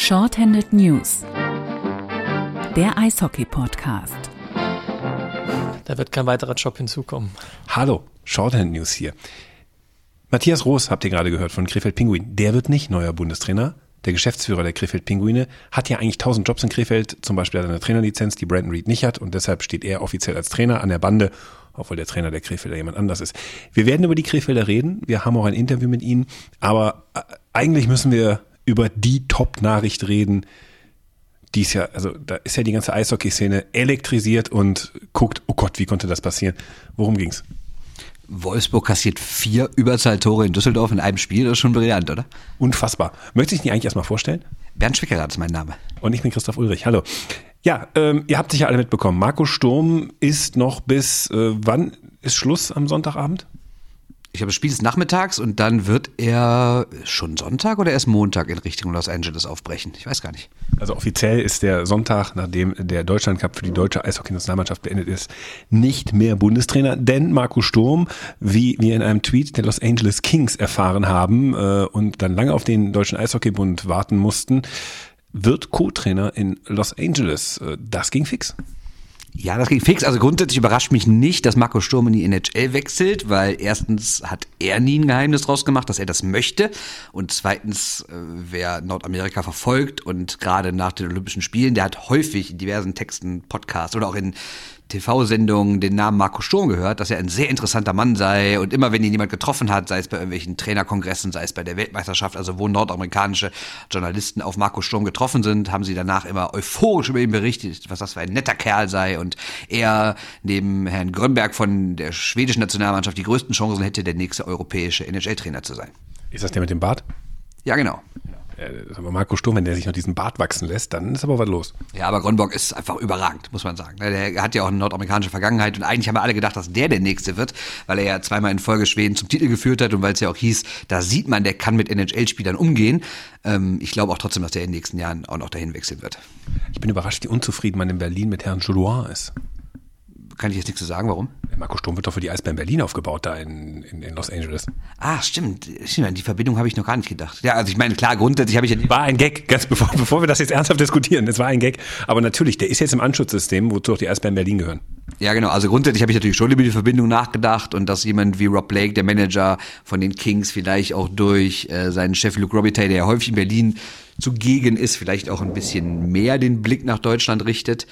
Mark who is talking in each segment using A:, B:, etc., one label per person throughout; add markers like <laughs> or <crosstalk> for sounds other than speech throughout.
A: Shorthanded News, der Eishockey-Podcast.
B: Da wird kein weiterer Job hinzukommen.
C: Hallo, Shorthand News hier. Matthias Roos habt ihr gerade gehört von Krefeld Pinguin. Der wird nicht neuer Bundestrainer. Der Geschäftsführer der Krefeld Pinguine hat ja eigentlich tausend Jobs in Krefeld. Zum Beispiel hat er eine Trainerlizenz, die Brandon Reed nicht hat. Und deshalb steht er offiziell als Trainer an der Bande, obwohl der Trainer der Krefelder jemand anders ist. Wir werden über die Krefelder reden. Wir haben auch ein Interview mit ihnen. Aber äh, eigentlich müssen wir über die Top-Nachricht reden, die ist ja, also da ist ja die ganze Eishockey-Szene elektrisiert und guckt, oh Gott, wie konnte das passieren? Worum ging's?
D: Wolfsburg kassiert vier Überzahltore in Düsseldorf in einem Spiel, das ist schon brillant, oder?
C: Unfassbar. Möchte ich dich nicht eigentlich erstmal vorstellen?
D: Bernd Schwickerath ist mein Name.
C: Und ich bin Christoph Ulrich. Hallo. Ja, ähm, ihr habt sicher alle mitbekommen. Marco Sturm ist noch bis, äh, wann ist Schluss am Sonntagabend?
D: Ich glaube, das Spiel ist nachmittags und dann wird er schon Sonntag oder erst Montag in Richtung Los Angeles aufbrechen. Ich weiß gar nicht.
C: Also offiziell ist der Sonntag, nachdem der Deutschlandcup für die deutsche Eishockey-Nationalmannschaft beendet ist, nicht mehr Bundestrainer, denn Marco Sturm, wie wir in einem Tweet der Los Angeles Kings erfahren haben äh, und dann lange auf den Deutschen Eishockeybund warten mussten, wird Co-Trainer in Los Angeles. Äh, das ging fix.
D: Ja, das ging fix. Also grundsätzlich überrascht mich nicht, dass Marco Sturm in die NHL wechselt, weil erstens hat er nie ein Geheimnis draus gemacht, dass er das möchte. Und zweitens, äh, wer Nordamerika verfolgt und gerade nach den Olympischen Spielen, der hat häufig in diversen Texten, Podcasts oder auch in TV-Sendungen den Namen Marco Sturm gehört, dass er ein sehr interessanter Mann sei und immer wenn ihn jemand getroffen hat, sei es bei irgendwelchen Trainerkongressen, sei es bei der Weltmeisterschaft, also wo nordamerikanische Journalisten auf Marco Sturm getroffen sind, haben sie danach immer euphorisch über ihn berichtet, was das für ein netter Kerl sei und er neben Herrn Grönberg von der schwedischen Nationalmannschaft die größten Chancen hätte, der nächste europäische NHL-Trainer zu sein.
C: Ist das der mit dem Bart?
D: Ja, genau
C: äh, Marco Sturm, wenn der sich noch diesen Bart wachsen lässt, dann ist aber was los.
D: Ja, aber Gronborg ist einfach überragend, muss man sagen. Der hat ja auch eine nordamerikanische Vergangenheit und eigentlich haben wir alle gedacht, dass der der Nächste wird, weil er ja zweimal in Folge Schweden zum Titel geführt hat und weil es ja auch hieß, da sieht man, der kann mit NHL-Spielern umgehen. Ähm, ich glaube auch trotzdem, dass der in den nächsten Jahren auch noch dahin wechseln wird.
C: Ich bin überrascht, wie unzufrieden man in Berlin mit Herrn Joulois ist
D: kann ich jetzt nichts zu sagen, warum?
C: Marco Sturm wird doch für die Eisbären Berlin aufgebaut, da in, in, in Los Angeles.
D: Ah, stimmt. stimmt. Die Verbindung habe ich noch gar nicht gedacht. Ja, also ich meine, klar, grundsätzlich habe ich ja...
C: War ein Gag, ganz bevor, bevor wir das jetzt ernsthaft diskutieren. Es war ein Gag. Aber natürlich, der ist jetzt im Anschutzsystem, wozu auch die Eisbären Berlin gehören.
D: Ja, genau. Also grundsätzlich habe ich natürlich schon über die Verbindung nachgedacht und dass jemand wie Rob Blake, der Manager von den Kings, vielleicht auch durch äh, seinen Chef Luke Robitaille, der ja häufig in Berlin zugegen ist, vielleicht auch ein bisschen mehr den Blick nach Deutschland richtet.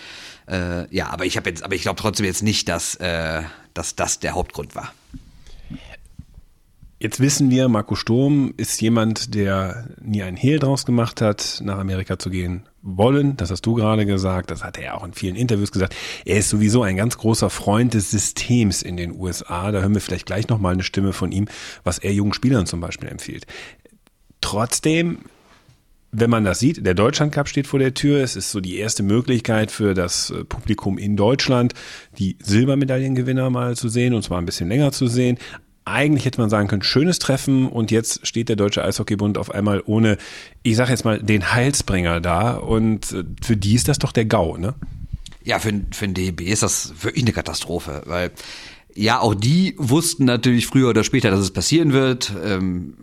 D: Äh, ja, aber ich ich glaube trotzdem jetzt nicht, dass, äh, dass das der Hauptgrund war.
C: Jetzt wissen wir, Marco Sturm ist jemand, der nie einen Hehl draus gemacht hat, nach Amerika zu gehen wollen. Das hast du gerade gesagt. Das hat er auch in vielen Interviews gesagt. Er ist sowieso ein ganz großer Freund des Systems in den USA. Da hören wir vielleicht gleich nochmal eine Stimme von ihm, was er jungen Spielern zum Beispiel empfiehlt. Trotzdem wenn man das sieht, der Deutschland Cup steht vor der Tür. Es ist so die erste Möglichkeit für das äh, Publikum in Deutschland, die Silbermedaillengewinner mal zu sehen und zwar ein bisschen länger zu sehen. Eigentlich hätte man sagen können, schönes Treffen und jetzt steht der Deutsche Eishockeybund auf einmal ohne, ich sage jetzt mal, den Heilsbringer da und äh, für die ist das doch der GAU, ne?
D: Ja, für, für den DEB ist das wirklich eine Katastrophe, weil ja, auch die wussten natürlich früher oder später, dass es passieren wird, ähm,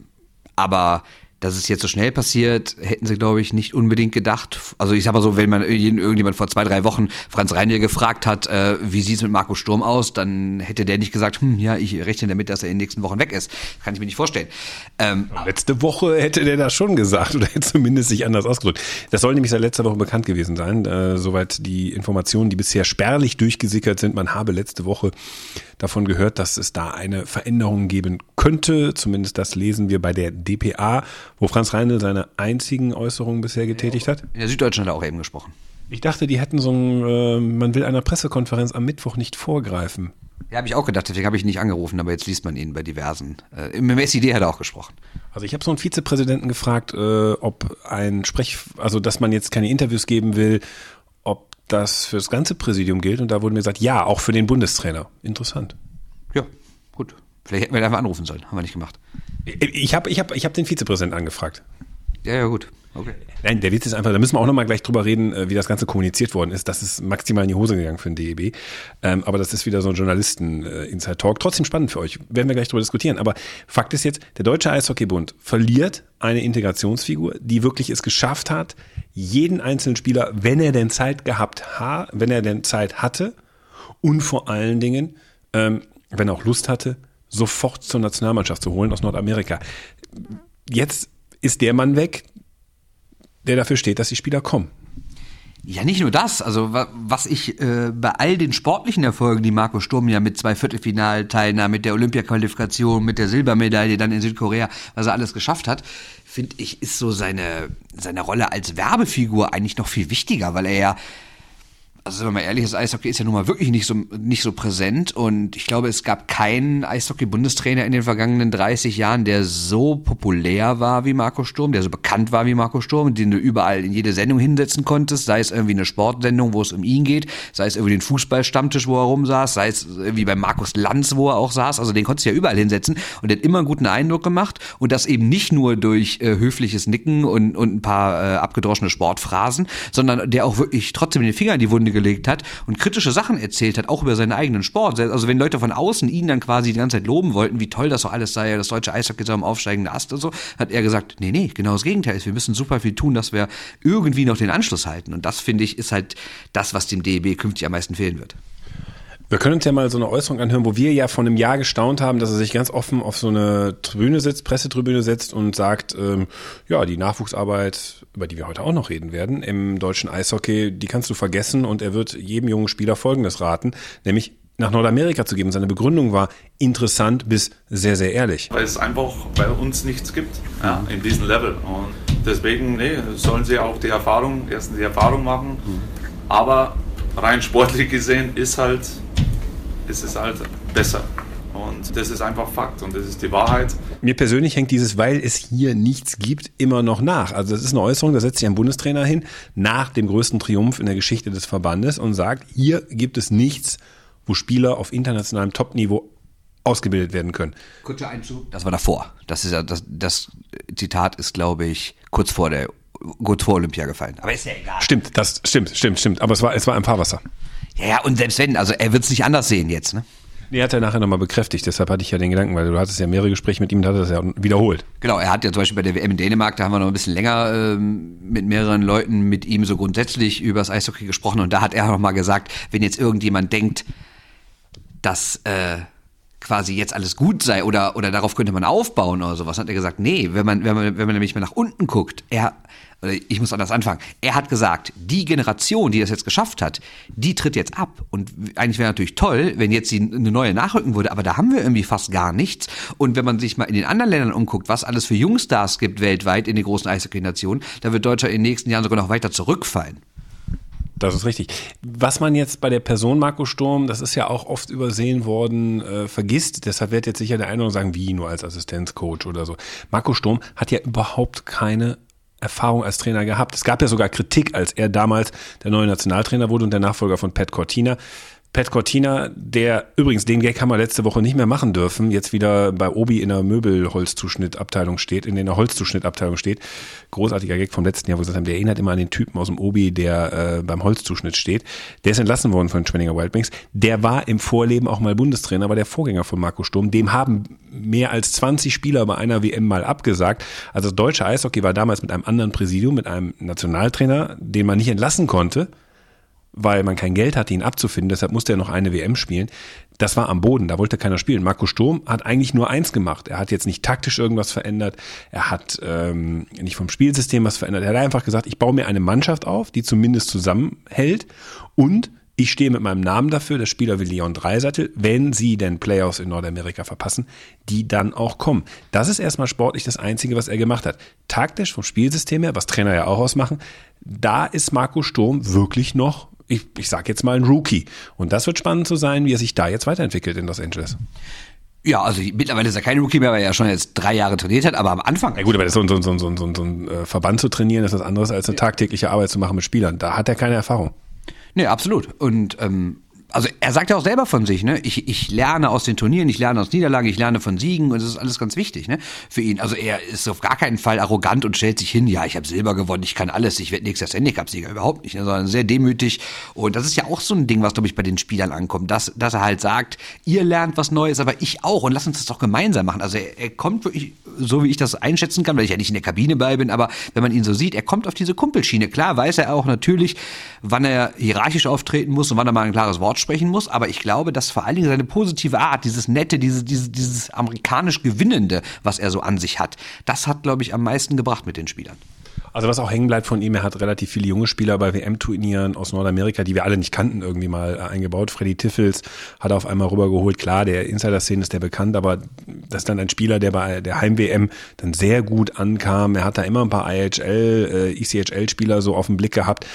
D: aber dass es jetzt so schnell passiert, hätten sie, glaube ich, nicht unbedingt gedacht. Also ich sag mal so, wenn man irgendjemand vor zwei, drei Wochen Franz Reinier gefragt hat, äh, wie sieht's mit Marco Sturm aus, dann hätte der nicht gesagt, hm, ja, ich rechne damit, dass er in den nächsten Wochen weg ist. Kann ich mir nicht vorstellen.
C: Ähm, Letzte Woche hätte der das schon gesagt oder hätte zumindest sich anders ausgedrückt. Das soll nämlich seit letzter Woche bekannt gewesen sein. Äh, soweit die Informationen, die bisher spärlich durchgesickert sind, man habe letzte Woche davon gehört, dass es da eine Veränderung geben könnte. Zumindest das lesen wir bei der DPA, wo Franz Reinl seine einzigen Äußerungen bisher getätigt hat.
D: In der Süddeutschen hat er auch eben gesprochen.
C: Ich dachte, die hätten so ein, äh, man will einer Pressekonferenz am Mittwoch nicht vorgreifen.
D: Ja, habe ich auch gedacht, deswegen habe ich nicht angerufen, aber jetzt liest man ihn bei diversen. Äh, Im SID hat er auch gesprochen.
C: Also ich habe so einen Vizepräsidenten gefragt, äh, ob ein Sprech, also dass man jetzt keine Interviews geben will, das für das ganze Präsidium gilt. Und da wurde mir gesagt, ja, auch für den Bundestrainer. Interessant.
D: Ja, gut. Vielleicht hätten wir einfach anrufen sollen. Haben wir nicht gemacht.
C: Ich habe ich hab, ich hab den Vizepräsidenten angefragt.
D: Ja, ja, gut. Okay.
C: Nein, der Witz ist einfach, da müssen wir auch nochmal gleich drüber reden, äh, wie das Ganze kommuniziert worden ist. Das ist maximal in die Hose gegangen für den DEB. Ähm, aber das ist wieder so ein Journalisten-Inside-Talk. Trotzdem spannend für euch. Werden wir gleich drüber diskutieren. Aber Fakt ist jetzt, der Deutsche Eishockeybund verliert eine Integrationsfigur, die wirklich es geschafft hat, jeden einzelnen Spieler, wenn er denn Zeit gehabt hat, wenn er denn Zeit hatte und vor allen Dingen, ähm, wenn er auch Lust hatte, sofort zur Nationalmannschaft zu holen aus Nordamerika. Jetzt ist der Mann weg, der dafür steht, dass die Spieler kommen.
D: Ja, nicht nur das. Also was ich äh, bei all den sportlichen Erfolgen, die Marco Sturm ja mit zwei Viertelfinalteilnahmen, mit der Olympiaqualifikation, mit der Silbermedaille dann in Südkorea, was er alles geschafft hat, finde ich, ist so seine, seine Rolle als Werbefigur eigentlich noch viel wichtiger, weil er ja also wenn man ehrlich ist, Eishockey ist ja nun mal wirklich nicht so, nicht so präsent. Und ich glaube, es gab keinen Eishockey-Bundestrainer in den vergangenen 30 Jahren, der so populär war wie Marco Sturm, der so bekannt war wie Marco Sturm, den du überall in jede Sendung hinsetzen konntest, sei es irgendwie eine Sportsendung, wo es um ihn geht, sei es irgendwie den Fußballstammtisch, wo er rumsaß, sei es irgendwie bei Markus Lanz, wo er auch saß, also den konntest du ja überall hinsetzen und der hat immer einen guten Eindruck gemacht. Und das eben nicht nur durch äh, höfliches Nicken und, und ein paar äh, abgedroschene Sportphrasen, sondern der auch wirklich trotzdem den Finger in die Wunde gelegt hat und kritische Sachen erzählt hat, auch über seinen eigenen Sport. Also wenn Leute von außen ihn dann quasi die ganze Zeit loben wollten, wie toll das so alles sei, das deutsche Eishockey sei am aufsteigenden Ast und so, hat er gesagt, nee, nee, genau das Gegenteil ist. Wir müssen super viel tun, dass wir irgendwie noch den Anschluss halten. Und das, finde ich, ist halt das, was dem DEB künftig am meisten fehlen wird.
C: Wir können uns ja mal so eine Äußerung anhören, wo wir ja vor einem Jahr gestaunt haben, dass er sich ganz offen auf so eine Tribüne sitzt, Pressetribüne setzt und sagt, ähm, ja, die Nachwuchsarbeit, über die wir heute auch noch reden werden, im deutschen Eishockey, die kannst du vergessen und er wird jedem jungen Spieler Folgendes raten, nämlich nach Nordamerika zu geben. Seine Begründung war interessant bis sehr, sehr ehrlich.
E: Weil es einfach bei uns nichts gibt ja, in diesem Level. Und deswegen nee, sollen sie auch die Erfahrung, erstens die Erfahrung machen, aber rein sportlich gesehen ist halt ist es halt besser. Und das ist einfach Fakt und das ist die Wahrheit.
C: Mir persönlich hängt dieses, weil es hier nichts gibt, immer noch nach. Also das ist eine Äußerung, da setzt sich ein Bundestrainer hin nach dem größten Triumph in der Geschichte des Verbandes und sagt, hier gibt es nichts, wo Spieler auf internationalem Topniveau ausgebildet werden können.
D: Kurzer Einschub. Das war davor. Das ist ja das, das Zitat ist, glaube ich, kurz vor der kurz vor Olympia gefallen.
C: Aber ist ja egal. Stimmt, das stimmt, stimmt, stimmt. Aber es war es war ein Fahrwasser.
D: Ja, ja, und selbst wenn, also er wird es nicht anders sehen jetzt, ne?
C: Nee, hat er nachher nochmal bekräftigt, deshalb hatte ich ja den Gedanken, weil du hattest ja mehrere Gespräche mit ihm und hat das ja wiederholt.
D: Genau, er hat ja zum Beispiel bei der WM in Dänemark, da haben wir noch ein bisschen länger ähm, mit mehreren Leuten mit ihm so grundsätzlich über das Eishockey gesprochen und da hat er nochmal gesagt, wenn jetzt irgendjemand denkt, dass äh, quasi jetzt alles gut sei oder, oder darauf könnte man aufbauen oder sowas, hat er gesagt, nee, wenn man, wenn man, wenn man nämlich mal nach unten guckt, er, ich muss anders anfangen, er hat gesagt, die Generation, die das jetzt geschafft hat, die tritt jetzt ab und eigentlich wäre natürlich toll, wenn jetzt sie eine neue nachrücken würde, aber da haben wir irgendwie fast gar nichts und wenn man sich mal in den anderen Ländern umguckt, was alles für Jungstars gibt weltweit in den großen Eishockey-Nationen, da wird Deutschland in den nächsten Jahren sogar noch weiter zurückfallen.
C: Das ist richtig. Was man jetzt bei der Person Marco Sturm, das ist ja auch oft übersehen worden, äh, vergisst. Deshalb wird jetzt sicher der eine oder sagen, wie nur als Assistenzcoach oder so. Marco Sturm hat ja überhaupt keine Erfahrung als Trainer gehabt. Es gab ja sogar Kritik, als er damals der neue Nationaltrainer wurde und der Nachfolger von Pat Cortina. Pat Cortina, der übrigens den Gag haben wir letzte Woche nicht mehr machen dürfen, jetzt wieder bei Obi in der Möbelholzzuschnittabteilung steht, in der Holzzuschnittabteilung steht. Großartiger Gag vom letzten Jahr, wo wir gesagt haben, der erinnert immer an den Typen aus dem Obi, der äh, beim Holzzuschnitt steht. Der ist entlassen worden von Schwenninger Wildwings. Der war im Vorleben auch mal Bundestrainer, war der Vorgänger von Marco Sturm. Dem haben mehr als 20 Spieler bei einer WM mal abgesagt. Also das deutsche Eishockey war damals mit einem anderen Präsidium, mit einem Nationaltrainer, den man nicht entlassen konnte weil man kein Geld hatte, ihn abzufinden. Deshalb musste er noch eine WM spielen. Das war am Boden, da wollte keiner spielen. Marco Sturm hat eigentlich nur eins gemacht. Er hat jetzt nicht taktisch irgendwas verändert, er hat ähm, nicht vom Spielsystem was verändert. Er hat einfach gesagt, ich baue mir eine Mannschaft auf, die zumindest zusammenhält und ich stehe mit meinem Namen dafür, der Spieler wie Leon Dreisattel, wenn sie denn Playoffs in Nordamerika verpassen, die dann auch kommen. Das ist erstmal sportlich das Einzige, was er gemacht hat. Taktisch vom Spielsystem her, was Trainer ja auch ausmachen, da ist Marco Sturm wirklich noch ich, ich sage jetzt mal ein Rookie. Und das wird spannend zu sein, wie er sich da jetzt weiterentwickelt in Los Angeles.
D: Ja, also mittlerweile ist er kein Rookie mehr, weil er ja schon jetzt drei Jahre trainiert hat, aber am Anfang.
C: Ja gut, aber das so, so, so, so, so, so ein Verband zu trainieren, ist was anderes als eine tagtägliche Arbeit zu machen mit Spielern. Da hat er keine Erfahrung.
D: Nee, absolut. Und ähm, also er sagt ja auch selber von sich, ne? Ich, ich lerne aus den Turnieren, ich lerne aus Niederlagen, ich lerne von Siegen und das ist alles ganz wichtig, ne? Für ihn. Also er ist auf gar keinen Fall arrogant und stellt sich hin, ja, ich habe Silber gewonnen, ich kann alles, ich werde nächstes Handicap-Sieger, überhaupt nicht, ne? sondern sehr demütig. Und das ist ja auch so ein Ding, was, glaube ich, bei den Spielern ankommt, dass, dass er halt sagt, ihr lernt was Neues, aber ich auch und lass uns das doch gemeinsam machen. Also er, er kommt wirklich, so wie ich das einschätzen kann, weil ich ja nicht in der Kabine bei bin, aber wenn man ihn so sieht, er kommt auf diese Kumpelschiene. Klar weiß er auch natürlich, wann er hierarchisch auftreten muss und wann er mal ein klares Wort sprechen muss, aber ich glaube, dass vor allen Dingen seine positive Art, dieses nette, dieses, dieses, dieses amerikanisch Gewinnende, was er so an sich hat, das hat, glaube ich, am meisten gebracht mit den Spielern.
C: Also was auch hängen bleibt von ihm, er hat relativ viele junge Spieler bei WM-Turnieren aus Nordamerika, die wir alle nicht kannten, irgendwie mal äh, eingebaut. Freddy Tiffels hat er auf einmal rübergeholt. Klar, der Insider-Szene ist der bekannt, aber das ist dann ein Spieler, der bei der Heim-WM dann sehr gut ankam. Er hat da immer ein paar IHL, äh, ECHL-Spieler so auf den Blick gehabt,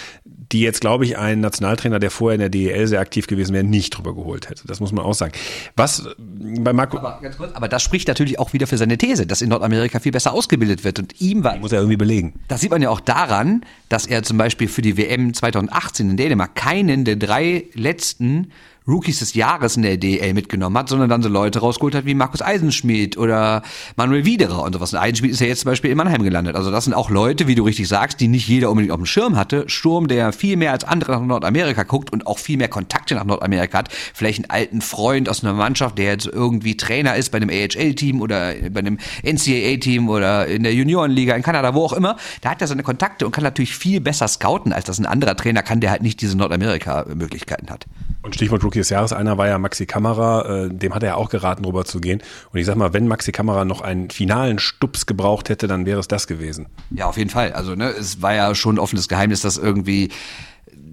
C: die jetzt, glaube ich, ein Nationaltrainer, der vorher in der DEL sehr aktiv gewesen wäre, nicht drüber geholt hätte. Das muss man auch sagen. Was äh, bei Marco.
D: Aber, ganz kurz, aber das spricht natürlich auch wieder für seine These, dass in Nordamerika viel besser ausgebildet wird. Und ihm war.
C: Muss er irgendwie belegen.
D: Das sieht man ja auch daran, dass er zum Beispiel für die WM 2018 in Dänemark keinen der drei letzten Rookies des Jahres in der DL mitgenommen hat, sondern dann so Leute rausgeholt hat wie Markus Eisenschmidt oder Manuel Wiederer und sowas. Und Eisenschmidt ist ja jetzt zum Beispiel in Mannheim gelandet. Also das sind auch Leute, wie du richtig sagst, die nicht jeder unbedingt auf dem Schirm hatte. Sturm, der viel mehr als andere nach Nordamerika guckt und auch viel mehr Kontakte nach Nordamerika hat. Vielleicht einen alten Freund aus einer Mannschaft, der jetzt irgendwie Trainer ist bei einem AHL-Team oder bei einem NCAA-Team oder in der Juniorenliga in Kanada, wo auch immer. Da hat er seine Kontakte und kann natürlich viel besser scouten, als das ein anderer Trainer kann, der halt nicht diese Nordamerika-Möglichkeiten hat.
C: Und Stichwort Rookie des Jahres, einer war ja Maxi Kamera, äh, dem hat er ja auch geraten, rüber zu gehen. Und ich sag mal, wenn Maxi Kamera noch einen finalen Stups gebraucht hätte, dann wäre es das gewesen.
D: Ja, auf jeden Fall. Also, ne, es war ja schon ein offenes Geheimnis, dass irgendwie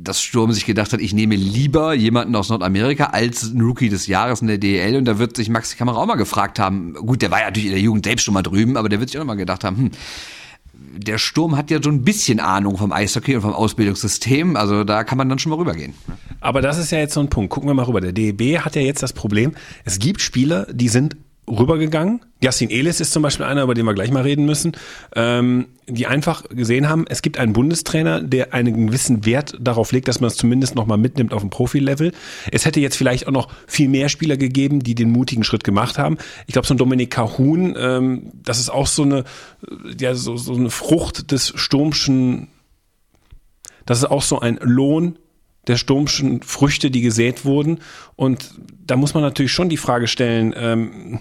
D: das Sturm sich gedacht hat, ich nehme lieber jemanden aus Nordamerika als einen Rookie des Jahres in der DL und da wird sich Maxi Kamera auch mal gefragt haben, gut, der war ja natürlich in der Jugend selbst schon mal drüben, aber der wird sich auch mal gedacht haben, hm, der Sturm hat ja so ein bisschen Ahnung vom Eishockey und vom Ausbildungssystem, also da kann man dann schon mal rübergehen.
C: Aber das ist ja jetzt so ein Punkt. Gucken wir mal rüber. Der DEB hat ja jetzt das Problem, es gibt Spieler, die sind rübergegangen. Yassin Elis ist zum Beispiel einer, über den wir gleich mal reden müssen, ähm, die einfach gesehen haben, es gibt einen Bundestrainer, der einen gewissen Wert darauf legt, dass man es zumindest nochmal mitnimmt auf dem Profi-Level. Es hätte jetzt vielleicht auch noch viel mehr Spieler gegeben, die den mutigen Schritt gemacht haben. Ich glaube, so ein Dominik Cahun, ähm, das ist auch so eine, ja, so, so eine Frucht des Sturmschen, das ist auch so ein Lohn der Sturmschen Früchte, die gesät wurden. Und da muss man natürlich schon die Frage stellen, ähm,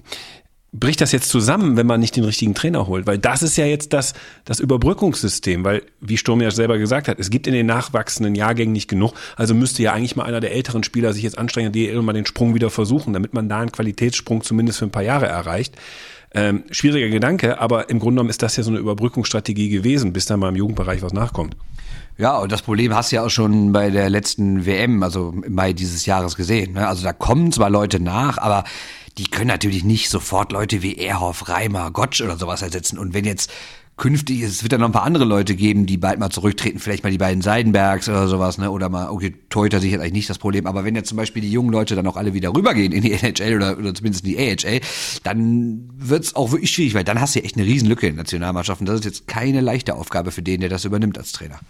C: bricht das jetzt zusammen, wenn man nicht den richtigen Trainer holt? Weil das ist ja jetzt das, das Überbrückungssystem, weil, wie Sturm ja selber gesagt hat, es gibt in den nachwachsenden Jahrgängen nicht genug. Also müsste ja eigentlich mal einer der älteren Spieler sich jetzt anstrengen, die mal den Sprung wieder versuchen, damit man da einen Qualitätssprung zumindest für ein paar Jahre erreicht. Ähm, schwieriger Gedanke, aber im Grunde genommen ist das ja so eine Überbrückungsstrategie gewesen, bis da mal im Jugendbereich was nachkommt.
D: Ja, und das Problem hast du ja auch schon bei der letzten WM, also im Mai dieses Jahres gesehen. Ne? Also da kommen zwar Leute nach, aber die können natürlich nicht sofort Leute wie Erhoff, Reimer, Gottsch oder sowas ersetzen. Und wenn jetzt künftig, es wird dann noch ein paar andere Leute geben, die bald mal zurücktreten, vielleicht mal die beiden Seidenbergs oder sowas, ne? Oder mal, okay, Teuter sicher eigentlich nicht das Problem, aber wenn jetzt zum Beispiel die jungen Leute dann auch alle wieder rübergehen in die <laughs> NHL oder, oder zumindest in die AHL, dann wird's auch wirklich schwierig, weil dann hast du ja echt eine Riesenlücke in Nationalmannschaften. Das ist jetzt keine leichte Aufgabe für den, der das übernimmt als Trainer.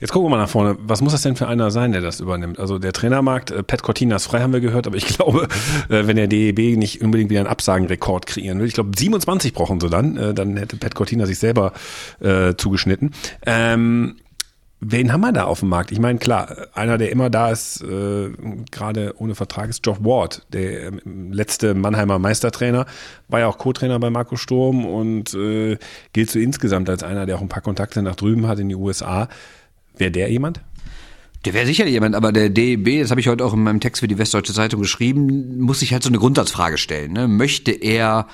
C: Jetzt gucken wir mal nach vorne. Was muss das denn für einer sein, der das übernimmt? Also der Trainermarkt, äh, Pat Cortina ist frei, haben wir gehört, aber ich <laughs> glaube, äh, wenn der DEB nicht unbedingt wieder einen Absagenrekord kreieren will, ich glaube 27 brauchen sie dann, äh, dann hätte Pat Cortina sich selber äh, zugeschnitten. Ähm, Wen haben wir da auf dem Markt? Ich meine, klar, einer, der immer da ist, äh, gerade ohne Vertrag, ist Geoff Ward, der äh, letzte Mannheimer Meistertrainer, war ja auch Co-Trainer bei Marco Sturm und äh, gilt so insgesamt als einer, der auch ein paar Kontakte nach drüben hat in die USA. Wäre der jemand?
D: Der wäre sicher jemand, aber der DEB, das habe ich heute auch in meinem Text für die Westdeutsche Zeitung geschrieben, muss sich halt so eine Grundsatzfrage stellen. Ne? Möchte er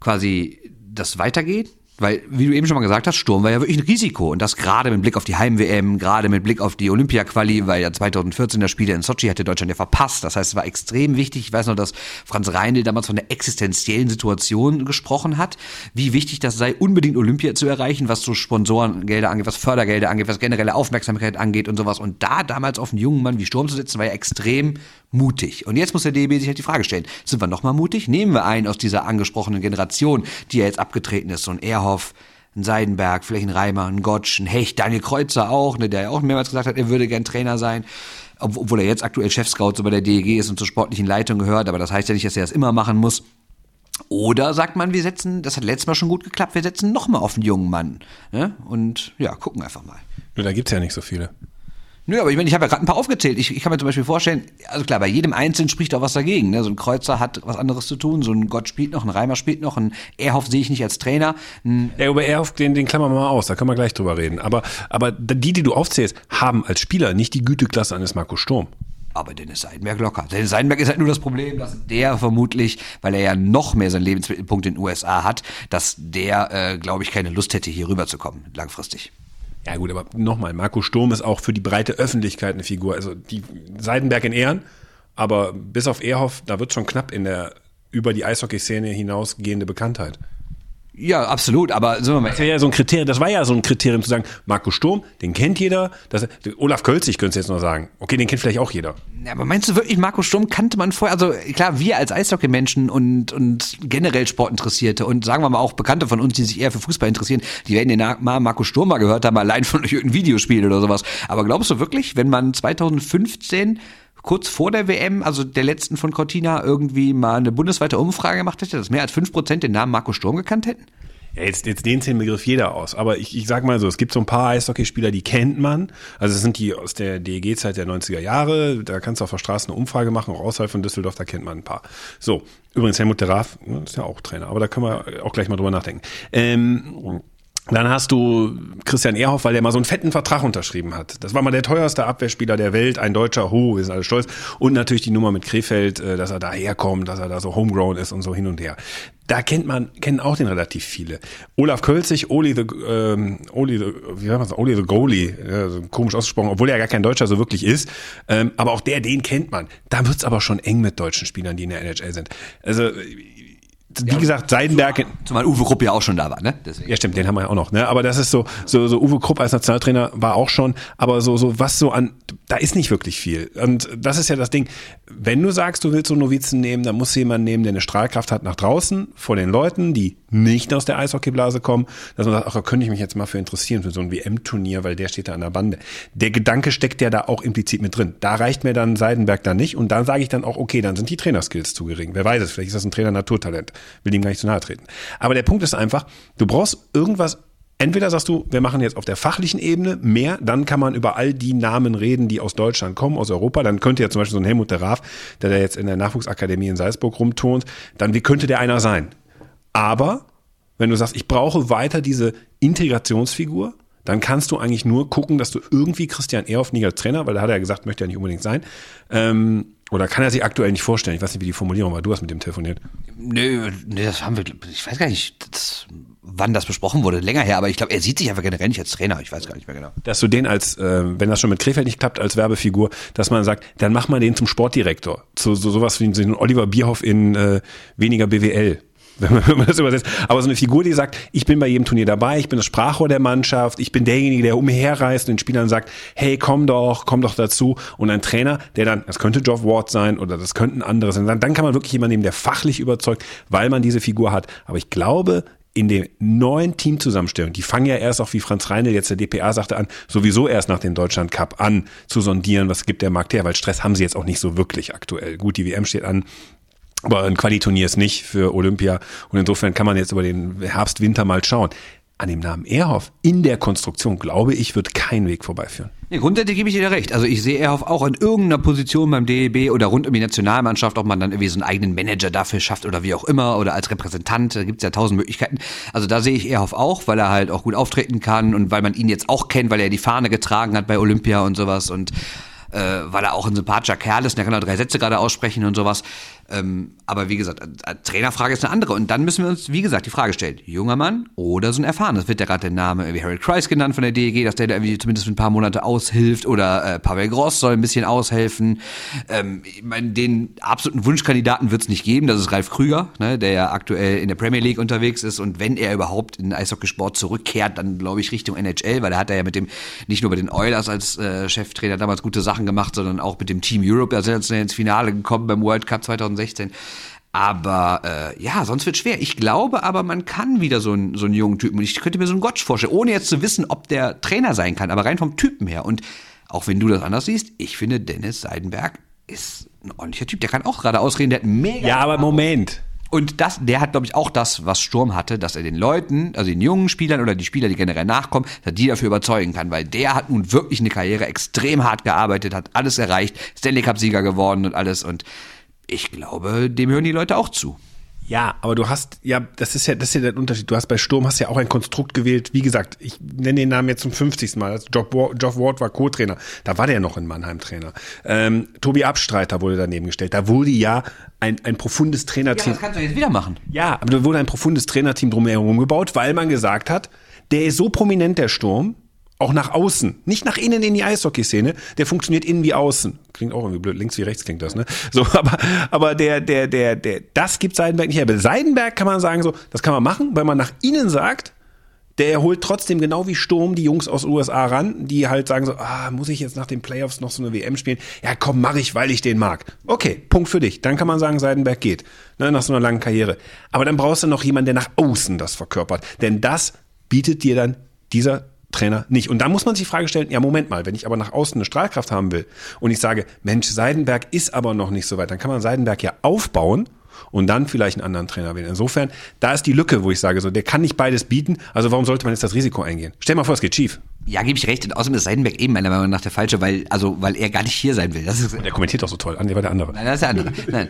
D: quasi das weitergeht? Weil, wie du eben schon mal gesagt hast, Sturm war ja wirklich ein Risiko. Und das gerade mit Blick auf die Heim-WM, gerade mit Blick auf die Olympia-Quali, weil ja 2014 das Spiel in Sochi hatte Deutschland ja verpasst. Das heißt, es war extrem wichtig. Ich weiß noch, dass Franz Reindl damals von der existenziellen Situation gesprochen hat. Wie wichtig das sei, unbedingt Olympia zu erreichen, was so Sponsorengelder angeht, was Fördergelder angeht, was generelle Aufmerksamkeit angeht und sowas. Und da damals auf einen jungen Mann wie Sturm zu setzen, war ja extrem mutig. Und jetzt muss der DB sich halt die Frage stellen, sind wir nochmal mutig? Nehmen wir einen aus dieser angesprochenen Generation, die ja jetzt abgetreten ist, so ein Erhoff, ein Seidenberg, vielleicht ein Reimer, ein Gottsch, ein Hecht, Daniel Kreuzer auch, ne, der ja auch mehrmals gesagt hat, er würde gern Trainer sein. obwohl er jetzt aktuell Chefscout so bei der DEG ist und zur sportlichen Leitung gehört, aber das heißt ja nicht, dass er das immer machen muss. Oder sagt man, wir setzen, das hat letztes Mal schon gut geklappt, wir setzen nochmal auf einen jungen Mann. Ne? Und ja, gucken einfach mal.
C: Nur da gibt's ja nicht so viele.
D: Nö, aber ich meine, ich habe ja gerade ein paar aufgezählt. Ich, ich kann mir zum Beispiel vorstellen, also klar, bei jedem Einzelnen spricht auch was dagegen. Ne? So ein Kreuzer hat was anderes zu tun, so ein Gott spielt noch, ein Reimer spielt noch, ein Erhoff sehe ich nicht als Trainer.
C: Ja, über Erhoff, den, den klammern wir mal aus, da können wir gleich drüber reden. Aber, aber die, die du aufzählst, haben als Spieler nicht die Güteklasse eines Marco Sturm.
D: Aber Dennis Seidenberg locker. Dennis Seidenberg ist halt nur das Problem, dass der vermutlich, weil er ja noch mehr seinen Lebensmittelpunkt in den USA hat, dass der, äh, glaube ich, keine Lust hätte, hier rüberzukommen, langfristig.
C: Ja gut, aber nochmal, Marco Sturm ist auch für die breite Öffentlichkeit eine Figur. Also die Seidenberg in Ehren, aber bis auf Ehrhoff, da wird schon knapp in der über die Eishockey-Szene hinausgehende Bekanntheit.
D: Ja, absolut, aber sind wir mal
C: Das war ja so ein Kriterium, das war ja so ein Kriterium zu sagen, Marco Sturm, den kennt jeder. Das, Olaf Kölzig könnte jetzt noch sagen. Okay, den kennt vielleicht auch jeder.
D: Ja, aber meinst du wirklich, Marco Sturm kannte man vorher? Also klar, wir als Eishockey-Menschen und, und generell Sportinteressierte und sagen wir mal auch Bekannte von uns, die sich eher für Fußball interessieren, die werden den Namen Marco Sturm mal gehört haben, allein von <laughs> irgendeinem Videospiel oder sowas. Aber glaubst du wirklich, wenn man 2015 kurz vor der WM, also der letzten von Cortina, irgendwie mal eine bundesweite Umfrage gemacht hätte, dass mehr als 5% den Namen Marco Sturm gekannt hätten?
C: Ja, jetzt, jetzt dehnt den Begriff jeder aus. Aber ich, ich sag mal so, es gibt so ein paar Eishockeyspieler, die kennt man. Also es sind die aus der DEG-Zeit der 90er Jahre. Da kannst du auf der Straße eine Umfrage machen, auch außerhalb von Düsseldorf, da kennt man ein paar. So, übrigens Helmut de Raaf ne, ist ja auch Trainer, aber da können wir auch gleich mal drüber nachdenken. Ähm, dann hast du Christian Ehrhoff, weil der mal so einen fetten Vertrag unterschrieben hat. Das war mal der teuerste Abwehrspieler der Welt, ein Deutscher, ho, wir sind alle stolz. Und natürlich die Nummer mit Krefeld, äh, dass er da herkommt, dass er da so homegrown ist und so hin und her. Da kennt man, kennen auch den relativ viele. Olaf Kölzig, Oli the, ähm, Oli the, wie sagt man das, Oli the Goalie, ja, komisch ausgesprochen, obwohl er gar kein Deutscher so wirklich ist. Ähm, aber auch der, den kennt man. Da wird's aber schon eng mit deutschen Spielern, die in der NHL sind. Also, wie gesagt, Seidenberg,
D: Zumal Uwe Krupp ja auch schon da war, ne? Deswegen.
C: ja, stimmt, den haben wir ja auch noch, ne? Aber das ist so, so, so Uwe Krupp als Nationaltrainer war auch schon, aber so, so was so an, da ist nicht wirklich viel. Und das ist ja das Ding. Wenn du sagst, du willst so Novizen nehmen, dann musst du jemanden nehmen, der eine Strahlkraft hat nach draußen, vor den Leuten, die nicht aus der Eishockeyblase kommen, dass man sagt, ach, da könnte ich mich jetzt mal für interessieren, für so ein WM-Turnier, weil der steht da an der Bande. Der Gedanke steckt ja da auch implizit mit drin. Da reicht mir dann Seidenberg da nicht und dann sage ich dann auch, okay, dann sind die Trainerskills zu gering. Wer weiß es, vielleicht ist das ein Trainer Naturtalent. Will ihm gar nicht zu nahe treten. Aber der Punkt ist einfach, du brauchst irgendwas Entweder sagst du, wir machen jetzt auf der fachlichen Ebene mehr, dann kann man über all die Namen reden, die aus Deutschland kommen, aus Europa. Dann könnte ja zum Beispiel so ein Helmut de Raaf, der da jetzt in der Nachwuchsakademie in Salzburg rumturnt, dann wie könnte der einer sein? Aber wenn du sagst, ich brauche weiter diese Integrationsfigur, dann kannst du eigentlich nur gucken, dass du irgendwie Christian Ehrhoff nicht als Trainer, weil da hat er ja gesagt, möchte er nicht unbedingt sein, ähm, oder kann er sich aktuell nicht vorstellen. Ich weiß nicht, wie die Formulierung war. Du hast mit dem telefoniert.
D: Nö, nee, das haben wir, ich weiß gar nicht, das, wann das besprochen wurde, länger her, aber ich glaube, er sieht sich einfach generell nicht als Trainer, ich weiß gar nicht mehr genau.
C: dass du den als, äh, wenn das schon mit Krefeld nicht klappt, als Werbefigur, dass man sagt, dann mach mal den zum Sportdirektor. Zu so sowas wie so ein Oliver Bierhoff in äh, weniger BWL. Wenn man, <laughs> wenn man das übersetzt. Aber so eine Figur, die sagt, ich bin bei jedem Turnier dabei, ich bin das Sprachrohr der Mannschaft, ich bin derjenige, der umherreist und den Spielern sagt, hey, komm doch, komm doch dazu. Und ein Trainer, der dann, das könnte Geoff Ward sein oder das könnten andere sein, dann, kann man wirklich jemanden nehmen, der fachlich überzeugt, weil man diese Figur hat. Aber ich glaube, in der neuen Teamzusammenstellung, die fangen ja erst auch, wie Franz Reinl jetzt der DPA sagte, an, sowieso erst nach dem Deutschland Cup an zu sondieren, was gibt der Markt her, weil Stress haben sie jetzt auch nicht so wirklich aktuell. Gut, die WM steht an, aber ein Qualiturnier ist nicht für Olympia und insofern kann man jetzt über den Herbst, Winter mal schauen. An dem Namen Ehrhoff in der Konstruktion, glaube ich, wird kein Weg vorbeiführen.
D: Nee, grundsätzlich gebe ich dir recht. Also ich sehe Ehrhoff auch in irgendeiner Position beim DEB oder rund um die Nationalmannschaft, ob man dann irgendwie so einen eigenen Manager dafür schafft oder wie auch immer oder als Repräsentant, da gibt's ja tausend Möglichkeiten. Also da sehe ich Ehrhoff auch, weil er halt auch gut auftreten kann und weil man ihn jetzt auch kennt, weil er die Fahne getragen hat bei Olympia und sowas und äh, weil er auch ein sympathischer Kerl ist, der kann auch drei Sätze gerade aussprechen und sowas. Ähm, aber wie gesagt, äh, Trainerfrage ist eine andere. Und dann müssen wir uns, wie gesagt, die Frage stellen, junger Mann oder so ein erfahrenes. Wird ja gerade der Name irgendwie Harold Kreis genannt von der DEG, dass der da irgendwie zumindest für ein paar Monate aushilft oder äh, Pavel Gross soll ein bisschen aushelfen. Ähm, ich meine, den absoluten Wunschkandidaten wird es nicht geben, das ist Ralf Krüger, ne, der ja aktuell in der Premier League unterwegs ist und wenn er überhaupt in den Eishockeysport zurückkehrt, dann glaube ich Richtung NHL, weil er hat ja mit dem, nicht nur bei den Oilers als äh, Cheftrainer damals gute Sachen gemacht, sondern auch mit dem Team Europe, da sind sie ins Finale gekommen beim World Cup 2016. Aber äh, ja, sonst wird schwer. Ich glaube aber, man kann wieder so einen, so einen jungen Typen. Und ich könnte mir so einen Gottsch vorstellen, ohne jetzt zu wissen, ob der Trainer sein kann, aber rein vom Typen her. Und auch wenn du das anders siehst, ich finde, Dennis Seidenberg ist ein ordentlicher Typ. Der kann auch gerade ausreden, der hat mega.
C: Ja, aber Moment.
D: Und das, der hat, glaube ich, auch das, was Sturm hatte, dass er den Leuten, also den jungen Spielern oder die Spieler, die generell nachkommen, dass die dafür überzeugen kann, weil der hat nun wirklich eine Karriere extrem hart gearbeitet, hat alles erreicht, Stanley Cup-Sieger geworden und alles. Und ich glaube, dem hören die Leute auch zu.
C: Ja, aber du hast, ja, das ist ja, das ist ja der Unterschied. Du hast bei Sturm hast ja auch ein Konstrukt gewählt. Wie gesagt, ich nenne den Namen jetzt zum 50. Mal. Also Geoff Ward, Geoff Ward war Co-Trainer. Da war der noch in Mannheim Trainer. Ähm, Tobi Abstreiter wurde daneben gestellt. Da wurde ja ein, ein profundes Trainerteam.
D: das kannst du jetzt wieder machen.
C: Ja, aber da wurde ein profundes Trainerteam drumherum gebaut, weil man gesagt hat, der ist so prominent, der Sturm, auch nach außen, nicht nach innen in die Eishockey-Szene, der funktioniert innen wie außen. Klingt auch irgendwie blöd, links wie rechts klingt das, ne? So, <laughs> aber, aber der, der, der, der, das gibt Seidenberg nicht her. Bei Seidenberg kann man sagen so, das kann man machen, weil man nach innen sagt, der holt trotzdem genau wie Sturm die Jungs aus USA ran, die halt sagen so, ah, muss ich jetzt nach den Playoffs noch so eine WM spielen? Ja, komm, mach ich, weil ich den mag. Okay, Punkt für dich. Dann kann man sagen, Seidenberg geht, ne, nach so einer langen Karriere. Aber dann brauchst du noch jemanden, der nach außen das verkörpert. Denn das bietet dir dann dieser Trainer nicht. Und da muss man sich die Frage stellen, ja, Moment mal, wenn ich aber nach außen eine Strahlkraft haben will und ich sage, Mensch, Seidenberg ist aber noch nicht so weit, dann kann man Seidenberg ja aufbauen und dann vielleicht einen anderen Trainer wählen. Insofern, da ist die Lücke, wo ich sage, so, der kann nicht beides bieten, also warum sollte man jetzt das Risiko eingehen? Stell mal vor, es geht schief.
D: Ja, gebe ich recht. Und außerdem ist Seidenberg eben meiner Meinung nach der falsche, weil, also, weil er gar nicht hier sein will. Das ist,
C: Der kommentiert doch so toll. Andi war der andere.
D: nein, das ist der andere. Nein.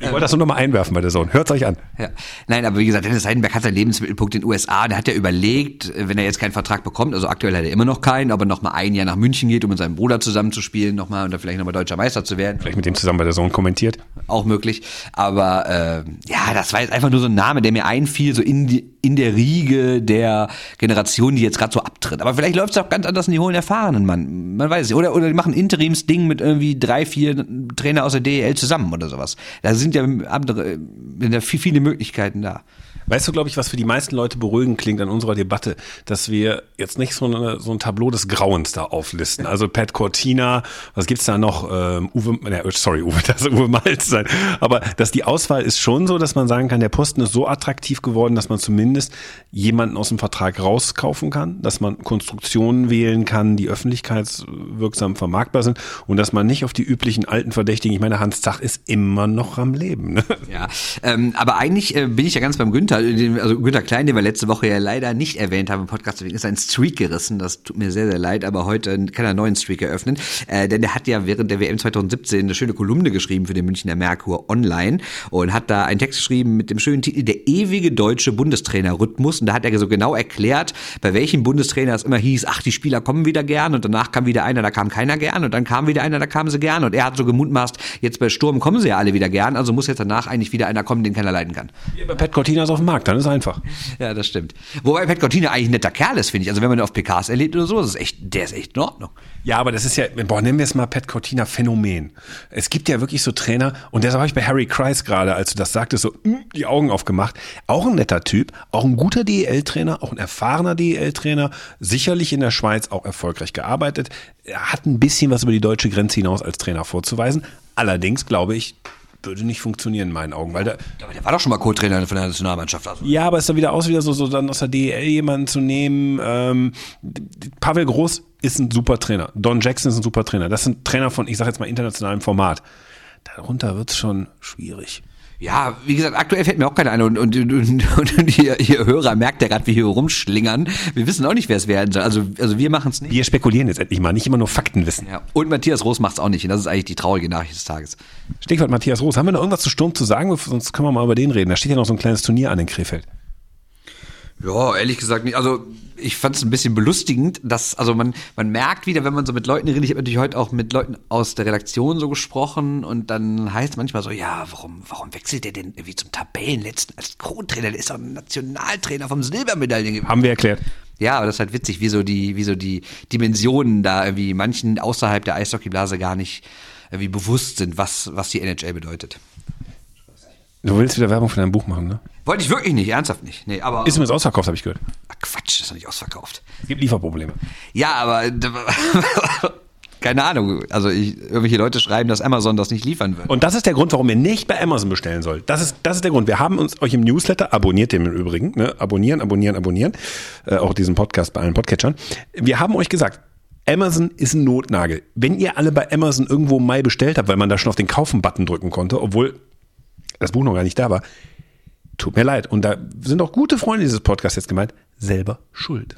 C: Ich wollte das nur noch mal einwerfen bei der Zone. Hört's euch an.
D: Ja. Nein, aber wie gesagt, Dennis Seidenberg hat seinen Lebensmittelpunkt in den USA. Der hat ja überlegt, wenn er jetzt keinen Vertrag bekommt, also aktuell hat er immer noch keinen, aber noch mal ein Jahr nach München geht, um mit seinem Bruder zusammenzuspielen, noch mal und dann vielleicht noch mal deutscher Meister zu werden.
C: Vielleicht mit dem zusammen bei der Zone kommentiert.
D: Auch möglich. Aber äh, ja, das war jetzt einfach nur so ein Name, der mir einfiel, so in, die, in der Riege der Generation, die jetzt gerade so abtritt. Aber vielleicht läuft es auch ganz anders in die holen erfahrenen Mann. Man weiß es. Oder, oder die machen Interimsding mit irgendwie drei, vier Trainer aus der DEL zusammen oder sowas. Da sind ja andere, sind ja viel, viele Möglichkeiten da.
C: Weißt du, glaube ich, was für die meisten Leute beruhigend klingt an unserer Debatte, dass wir jetzt nicht so, eine, so ein Tableau des Grauens da auflisten. Also Pat Cortina, was gibt's da noch? Ähm, Uwe, ne, sorry, Uwe, <laughs> das ist Uwe Malz sein. Aber dass die Auswahl ist schon so, dass man sagen kann, der Posten ist so attraktiv geworden, dass man zumindest jemanden aus dem Vertrag rauskaufen kann, dass man Konstruktionen wählen kann, die öffentlichkeitswirksam vermarktbar sind und dass man nicht auf die üblichen alten Verdächtigen, ich meine, Hans Zach ist immer noch am Leben. Ne?
D: Ja, ähm, aber eigentlich äh, bin ich ja ganz beim Günther. Den, also Günther Klein, den wir letzte Woche ja leider nicht erwähnt haben im Podcast, deswegen ist ein Streak gerissen. Das tut mir sehr, sehr leid, aber heute kann er einen neuen Streak eröffnen. Äh, denn der hat ja während der WM 2017 eine schöne Kolumne geschrieben für den Münchner Merkur online und hat da einen Text geschrieben mit dem schönen Titel Der ewige deutsche Bundestrainer-Rhythmus. Und da hat er so genau erklärt, bei welchem Bundestrainer es immer hieß, ach, die Spieler kommen wieder gern und danach kam wieder einer, da kam keiner gern und dann kam wieder einer, da kamen sie gern. Und er hat so gemutmaßt, jetzt bei Sturm kommen sie ja alle wieder gern, also muss jetzt danach eigentlich wieder einer kommen, den keiner leiden kann.
C: Ja, bei Pat Cortina ist dem Markt, dann ist einfach.
D: Ja, das stimmt. Wobei Pat Cortina eigentlich ein netter Kerl ist, finde ich. Also wenn man ihn auf PKs erlebt oder so, das ist echt, der ist echt in Ordnung.
C: Ja, aber das ist ja, boah, nennen wir es mal Pat Cortina Phänomen. Es gibt ja wirklich so Trainer, und deshalb habe ich bei Harry Kreis gerade, als du das sagtest, so mm, die Augen aufgemacht. Auch ein netter Typ, auch ein guter DEL-Trainer, auch ein erfahrener DEL-Trainer, sicherlich in der Schweiz auch erfolgreich gearbeitet. Er hat ein bisschen was über die deutsche Grenze hinaus als Trainer vorzuweisen. Allerdings glaube ich, würde nicht funktionieren in meinen Augen, weil da,
D: Aber der war doch schon mal Co-Trainer von der Nationalmannschaft. Also.
C: ja, aber es sah wieder aus, wieder so, so dann aus der DEL jemanden zu nehmen. Ähm, Pavel Groß ist ein super Trainer. Don Jackson ist ein super Trainer. Das sind Trainer von, ich sage jetzt mal, internationalem Format. Darunter wird's schon schwierig.
D: Ja, wie gesagt, aktuell fällt mir auch keiner ein und, und, und, und ihr, ihr Hörer merkt ja gerade, wie wir hier rumschlingern. Wir wissen auch nicht, wer es werden soll. Also, also wir machen es nicht.
C: Wir spekulieren jetzt endlich mal, nicht immer nur Fakten wissen.
D: Ja. Und Matthias Roos macht es auch nicht. Und das ist eigentlich die traurige Nachricht des Tages.
C: Stichwort Matthias Roos. Haben wir noch irgendwas zu Sturm zu sagen? Sonst können wir mal über den reden. Da steht ja noch so ein kleines Turnier an in Krefeld.
D: Ja, ehrlich gesagt nicht. Also ich fand es ein bisschen belustigend, dass, also man, man merkt wieder, wenn man so mit Leuten redet, ich habe natürlich heute auch mit Leuten aus der Redaktion so gesprochen und dann heißt es manchmal so, ja, warum, warum wechselt der denn irgendwie zum Tabellenletzten als Co-Trainer? Der ist doch ein Nationaltrainer vom Silbermedaillen.
C: Haben wir erklärt.
D: Ja, aber das ist halt witzig, wie so die, wie so die Dimensionen da irgendwie manchen außerhalb der Eishockeyblase gar nicht irgendwie bewusst sind, was, was die NHL bedeutet.
C: Du willst wieder Werbung für dein Buch machen, ne?
D: Wollte ich wirklich nicht, ernsthaft nicht. Nee, aber.
C: Ist jetzt ausverkauft, habe ich gehört.
D: Ach, Quatsch, ist doch nicht ausverkauft.
C: Es gibt Lieferprobleme.
D: Ja, aber <laughs> keine Ahnung. Also ich, irgendwelche Leute schreiben, dass Amazon das nicht liefern wird.
C: Und das ist der Grund, warum ihr nicht bei Amazon bestellen sollt. Das ist, das ist der Grund. Wir haben uns euch im Newsletter, abonniert den im Übrigen, ne? abonnieren, abonnieren, abonnieren, äh, auch diesen Podcast bei allen Podcatchern. Wir haben euch gesagt, Amazon ist ein Notnagel. Wenn ihr alle bei Amazon irgendwo im Mai bestellt habt, weil man da schon auf den Kaufen-Button drücken konnte, obwohl das Buch noch gar nicht da war, tut mir leid. Und da sind auch gute Freunde dieses Podcasts jetzt gemeint, selber schuld.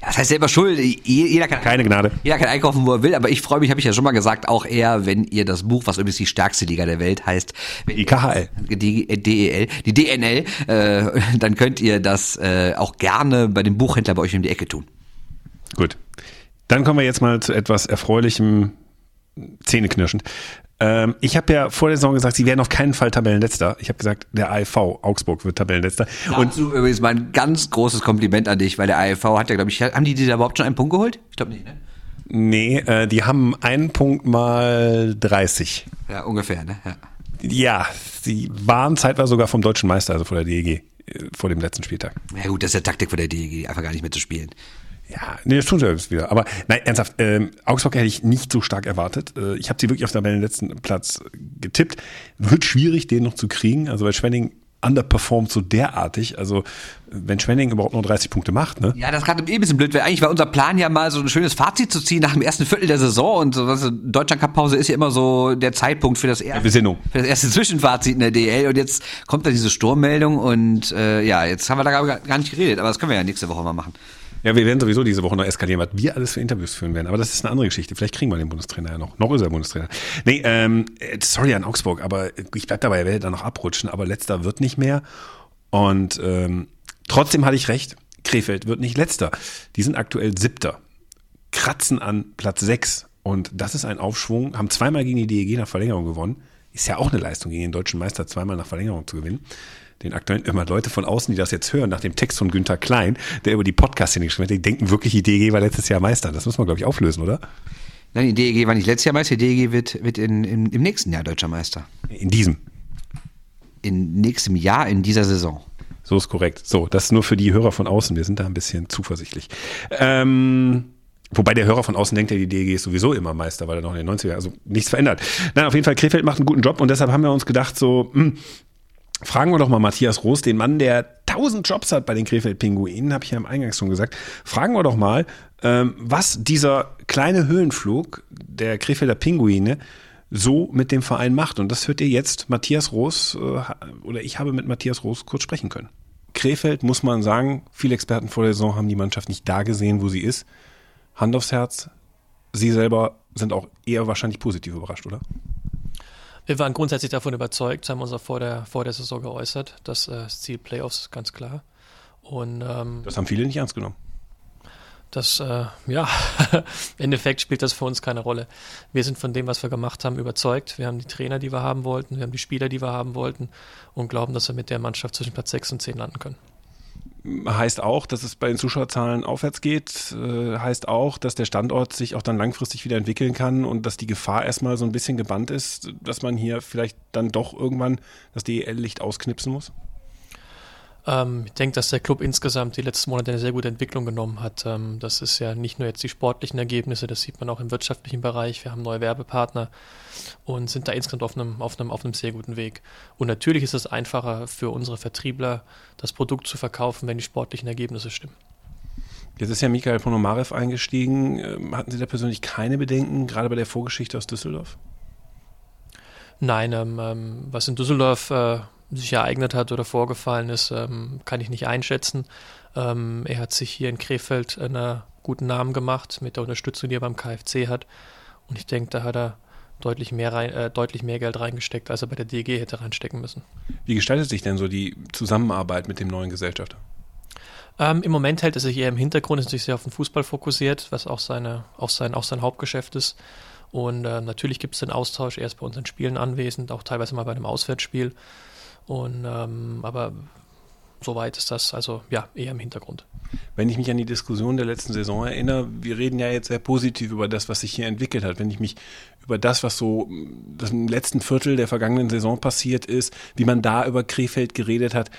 D: Ja, das heißt selber schuld. Jeder kann,
C: Keine Gnade.
D: Jeder kann einkaufen, wo er will, aber ich freue mich, habe ich ja schon mal gesagt, auch eher, wenn ihr das Buch, was übrigens die stärkste Liga der Welt heißt, wenn
C: Die KHL.
D: die DEL, die DNL, äh, <laughs> dann könnt ihr das äh, auch gerne bei dem Buchhändler bei euch um die Ecke tun.
C: Gut. Dann kommen wir jetzt mal zu etwas erfreulichem, zähneknirschend. Ähm, ich habe ja vor der Saison gesagt, sie werden auf keinen Fall Tabellenletzter. Ich habe gesagt, der AFV Augsburg wird Tabellenletzter.
D: Und Dazu übrigens mal ein ganz großes Kompliment an dich, weil der AFV hat ja, glaube ich, haben die dir da überhaupt schon einen Punkt geholt? Ich glaube nicht, ne?
C: Nee, äh, die haben einen Punkt mal 30.
D: Ja, ungefähr, ne? Ja.
C: Ja, sie waren zeitweise sogar vom deutschen Meister, also vor der DEG, äh, vor dem letzten Spieltag.
D: Ja gut, das ist ja Taktik von der DEG, einfach gar nicht mehr zu spielen.
C: Ja, nee, das tun sie jetzt wieder. Aber nein, ernsthaft, ähm, Augsburg hätte ich nicht so stark erwartet. Äh, ich habe sie wirklich auf dem letzten Platz getippt. Wird schwierig, den noch zu kriegen. Also weil Schwenning underperformt so derartig. Also wenn Schwenning überhaupt nur 30 Punkte macht, ne?
D: Ja, das ist gerade eh ein bisschen blöd, weil eigentlich war unser Plan ja mal so ein schönes Fazit zu ziehen nach dem ersten Viertel der Saison und so was Deutschland Cup Pause ist ja immer so der Zeitpunkt für das erste
C: Besinnung.
D: für das erste Zwischenfazit in der DL und jetzt kommt da diese Sturmmeldung und äh, ja, jetzt haben wir da gar nicht geredet, aber das können wir ja nächste Woche mal machen.
C: Ja, wir werden sowieso diese Woche noch eskalieren, was wir alles für Interviews führen werden. Aber das ist eine andere Geschichte. Vielleicht kriegen wir den Bundestrainer ja noch. Noch ist er Bundestrainer. Nee, ähm, äh, sorry an Augsburg, aber ich bleib dabei, er werde da noch abrutschen. Aber letzter wird nicht mehr. Und ähm, trotzdem hatte ich recht. Krefeld wird nicht letzter. Die sind aktuell siebter. Kratzen an Platz sechs. Und das ist ein Aufschwung. Haben zweimal gegen die DEG nach Verlängerung gewonnen. Ist ja auch eine Leistung, gegen den deutschen Meister zweimal nach Verlängerung zu gewinnen. Den aktuellen, immer Leute von außen, die das jetzt hören, nach dem Text von Günther Klein, der über die Podcast-Szene geschrieben hat, die denken wirklich, die DEG war letztes Jahr Meister. Das muss man, glaube ich, auflösen, oder?
D: Nein, die DEG war nicht letztes Jahr Meister, die DEG wird, wird in, im, im nächsten Jahr deutscher Meister.
C: In diesem.
D: In nächstem Jahr, in dieser Saison.
C: So ist korrekt. So, das ist nur für die Hörer von außen. Wir sind da ein bisschen zuversichtlich. Ähm, wobei der Hörer von außen denkt, ja, die DEG ist sowieso immer Meister, weil er noch in den 90er, also nichts verändert. Nein, auf jeden Fall, Krefeld macht einen guten Job und deshalb haben wir uns gedacht, so, hm, fragen wir doch mal Matthias Roos, den Mann, der tausend Jobs hat bei den Krefeld-Pinguinen, habe ich ja im Eingangs schon gesagt. Fragen wir doch mal, ähm, was dieser kleine Höhenflug der Krefelder Pinguine so mit dem Verein macht. Und das hört ihr jetzt. Matthias Roos, äh, oder ich habe mit Matthias Roos kurz sprechen können. Krefeld, muss man sagen, viele Experten vor der Saison haben die Mannschaft nicht da gesehen, wo sie ist. Hand aufs Herz, Sie selber sind auch eher wahrscheinlich positiv überrascht, oder?
B: Wir waren grundsätzlich davon überzeugt, haben uns auch vor der, vor der Saison geäußert, dass äh, das Ziel Playoffs ist ganz klar. Und ähm,
C: Das haben viele nicht ernst genommen.
B: das, äh, ja, <laughs> im Endeffekt spielt das für uns keine Rolle. Wir sind von dem, was wir gemacht haben, überzeugt. Wir haben die Trainer, die wir haben wollten, wir haben die Spieler, die wir haben wollten und glauben, dass wir mit der Mannschaft zwischen Platz 6 und 10 landen können.
C: Heißt auch, dass es bei den Zuschauerzahlen aufwärts geht. Äh, heißt auch, dass der Standort sich auch dann langfristig wieder entwickeln kann und dass die Gefahr erstmal so ein bisschen gebannt ist, dass man hier vielleicht dann doch irgendwann das DEL-Licht ausknipsen muss.
B: Ähm, ich denke, dass der Club insgesamt die letzten Monate eine sehr gute Entwicklung genommen hat. Ähm, das ist ja nicht nur jetzt die sportlichen Ergebnisse, das sieht man auch im wirtschaftlichen Bereich. Wir haben neue Werbepartner und sind da insgesamt auf einem, auf einem, auf einem sehr guten Weg. Und natürlich ist es einfacher für unsere Vertriebler, das Produkt zu verkaufen, wenn die sportlichen Ergebnisse stimmen.
C: Jetzt ist ja Michael Ponomarev eingestiegen. Ähm, Hatten Sie da persönlich keine Bedenken, gerade bei der Vorgeschichte aus Düsseldorf?
B: Nein, ähm, ähm, was in Düsseldorf äh, sich ereignet hat oder vorgefallen ist, ähm, kann ich nicht einschätzen. Ähm, er hat sich hier in Krefeld einen guten Namen gemacht mit der Unterstützung, die er beim KfC hat. Und ich denke, da hat er deutlich mehr, rein, äh, deutlich mehr Geld reingesteckt, als er bei der DG hätte reinstecken müssen.
C: Wie gestaltet sich denn so die Zusammenarbeit mit dem neuen Gesellschafter?
B: Ähm, Im Moment hält er sich eher im Hintergrund, ist natürlich sehr auf den Fußball fokussiert, was auch, seine, auch, sein, auch sein Hauptgeschäft ist. Und äh, natürlich gibt es den Austausch, er ist bei unseren Spielen anwesend, auch teilweise mal bei einem Auswärtsspiel. Und ähm, aber soweit ist das also ja eher im Hintergrund.
C: Wenn ich mich an die Diskussion der letzten Saison erinnere, wir reden ja jetzt sehr positiv über das, was sich hier entwickelt hat. Wenn ich mich über das, was so das im letzten Viertel der vergangenen Saison passiert ist, wie man da über Krefeld geredet hat,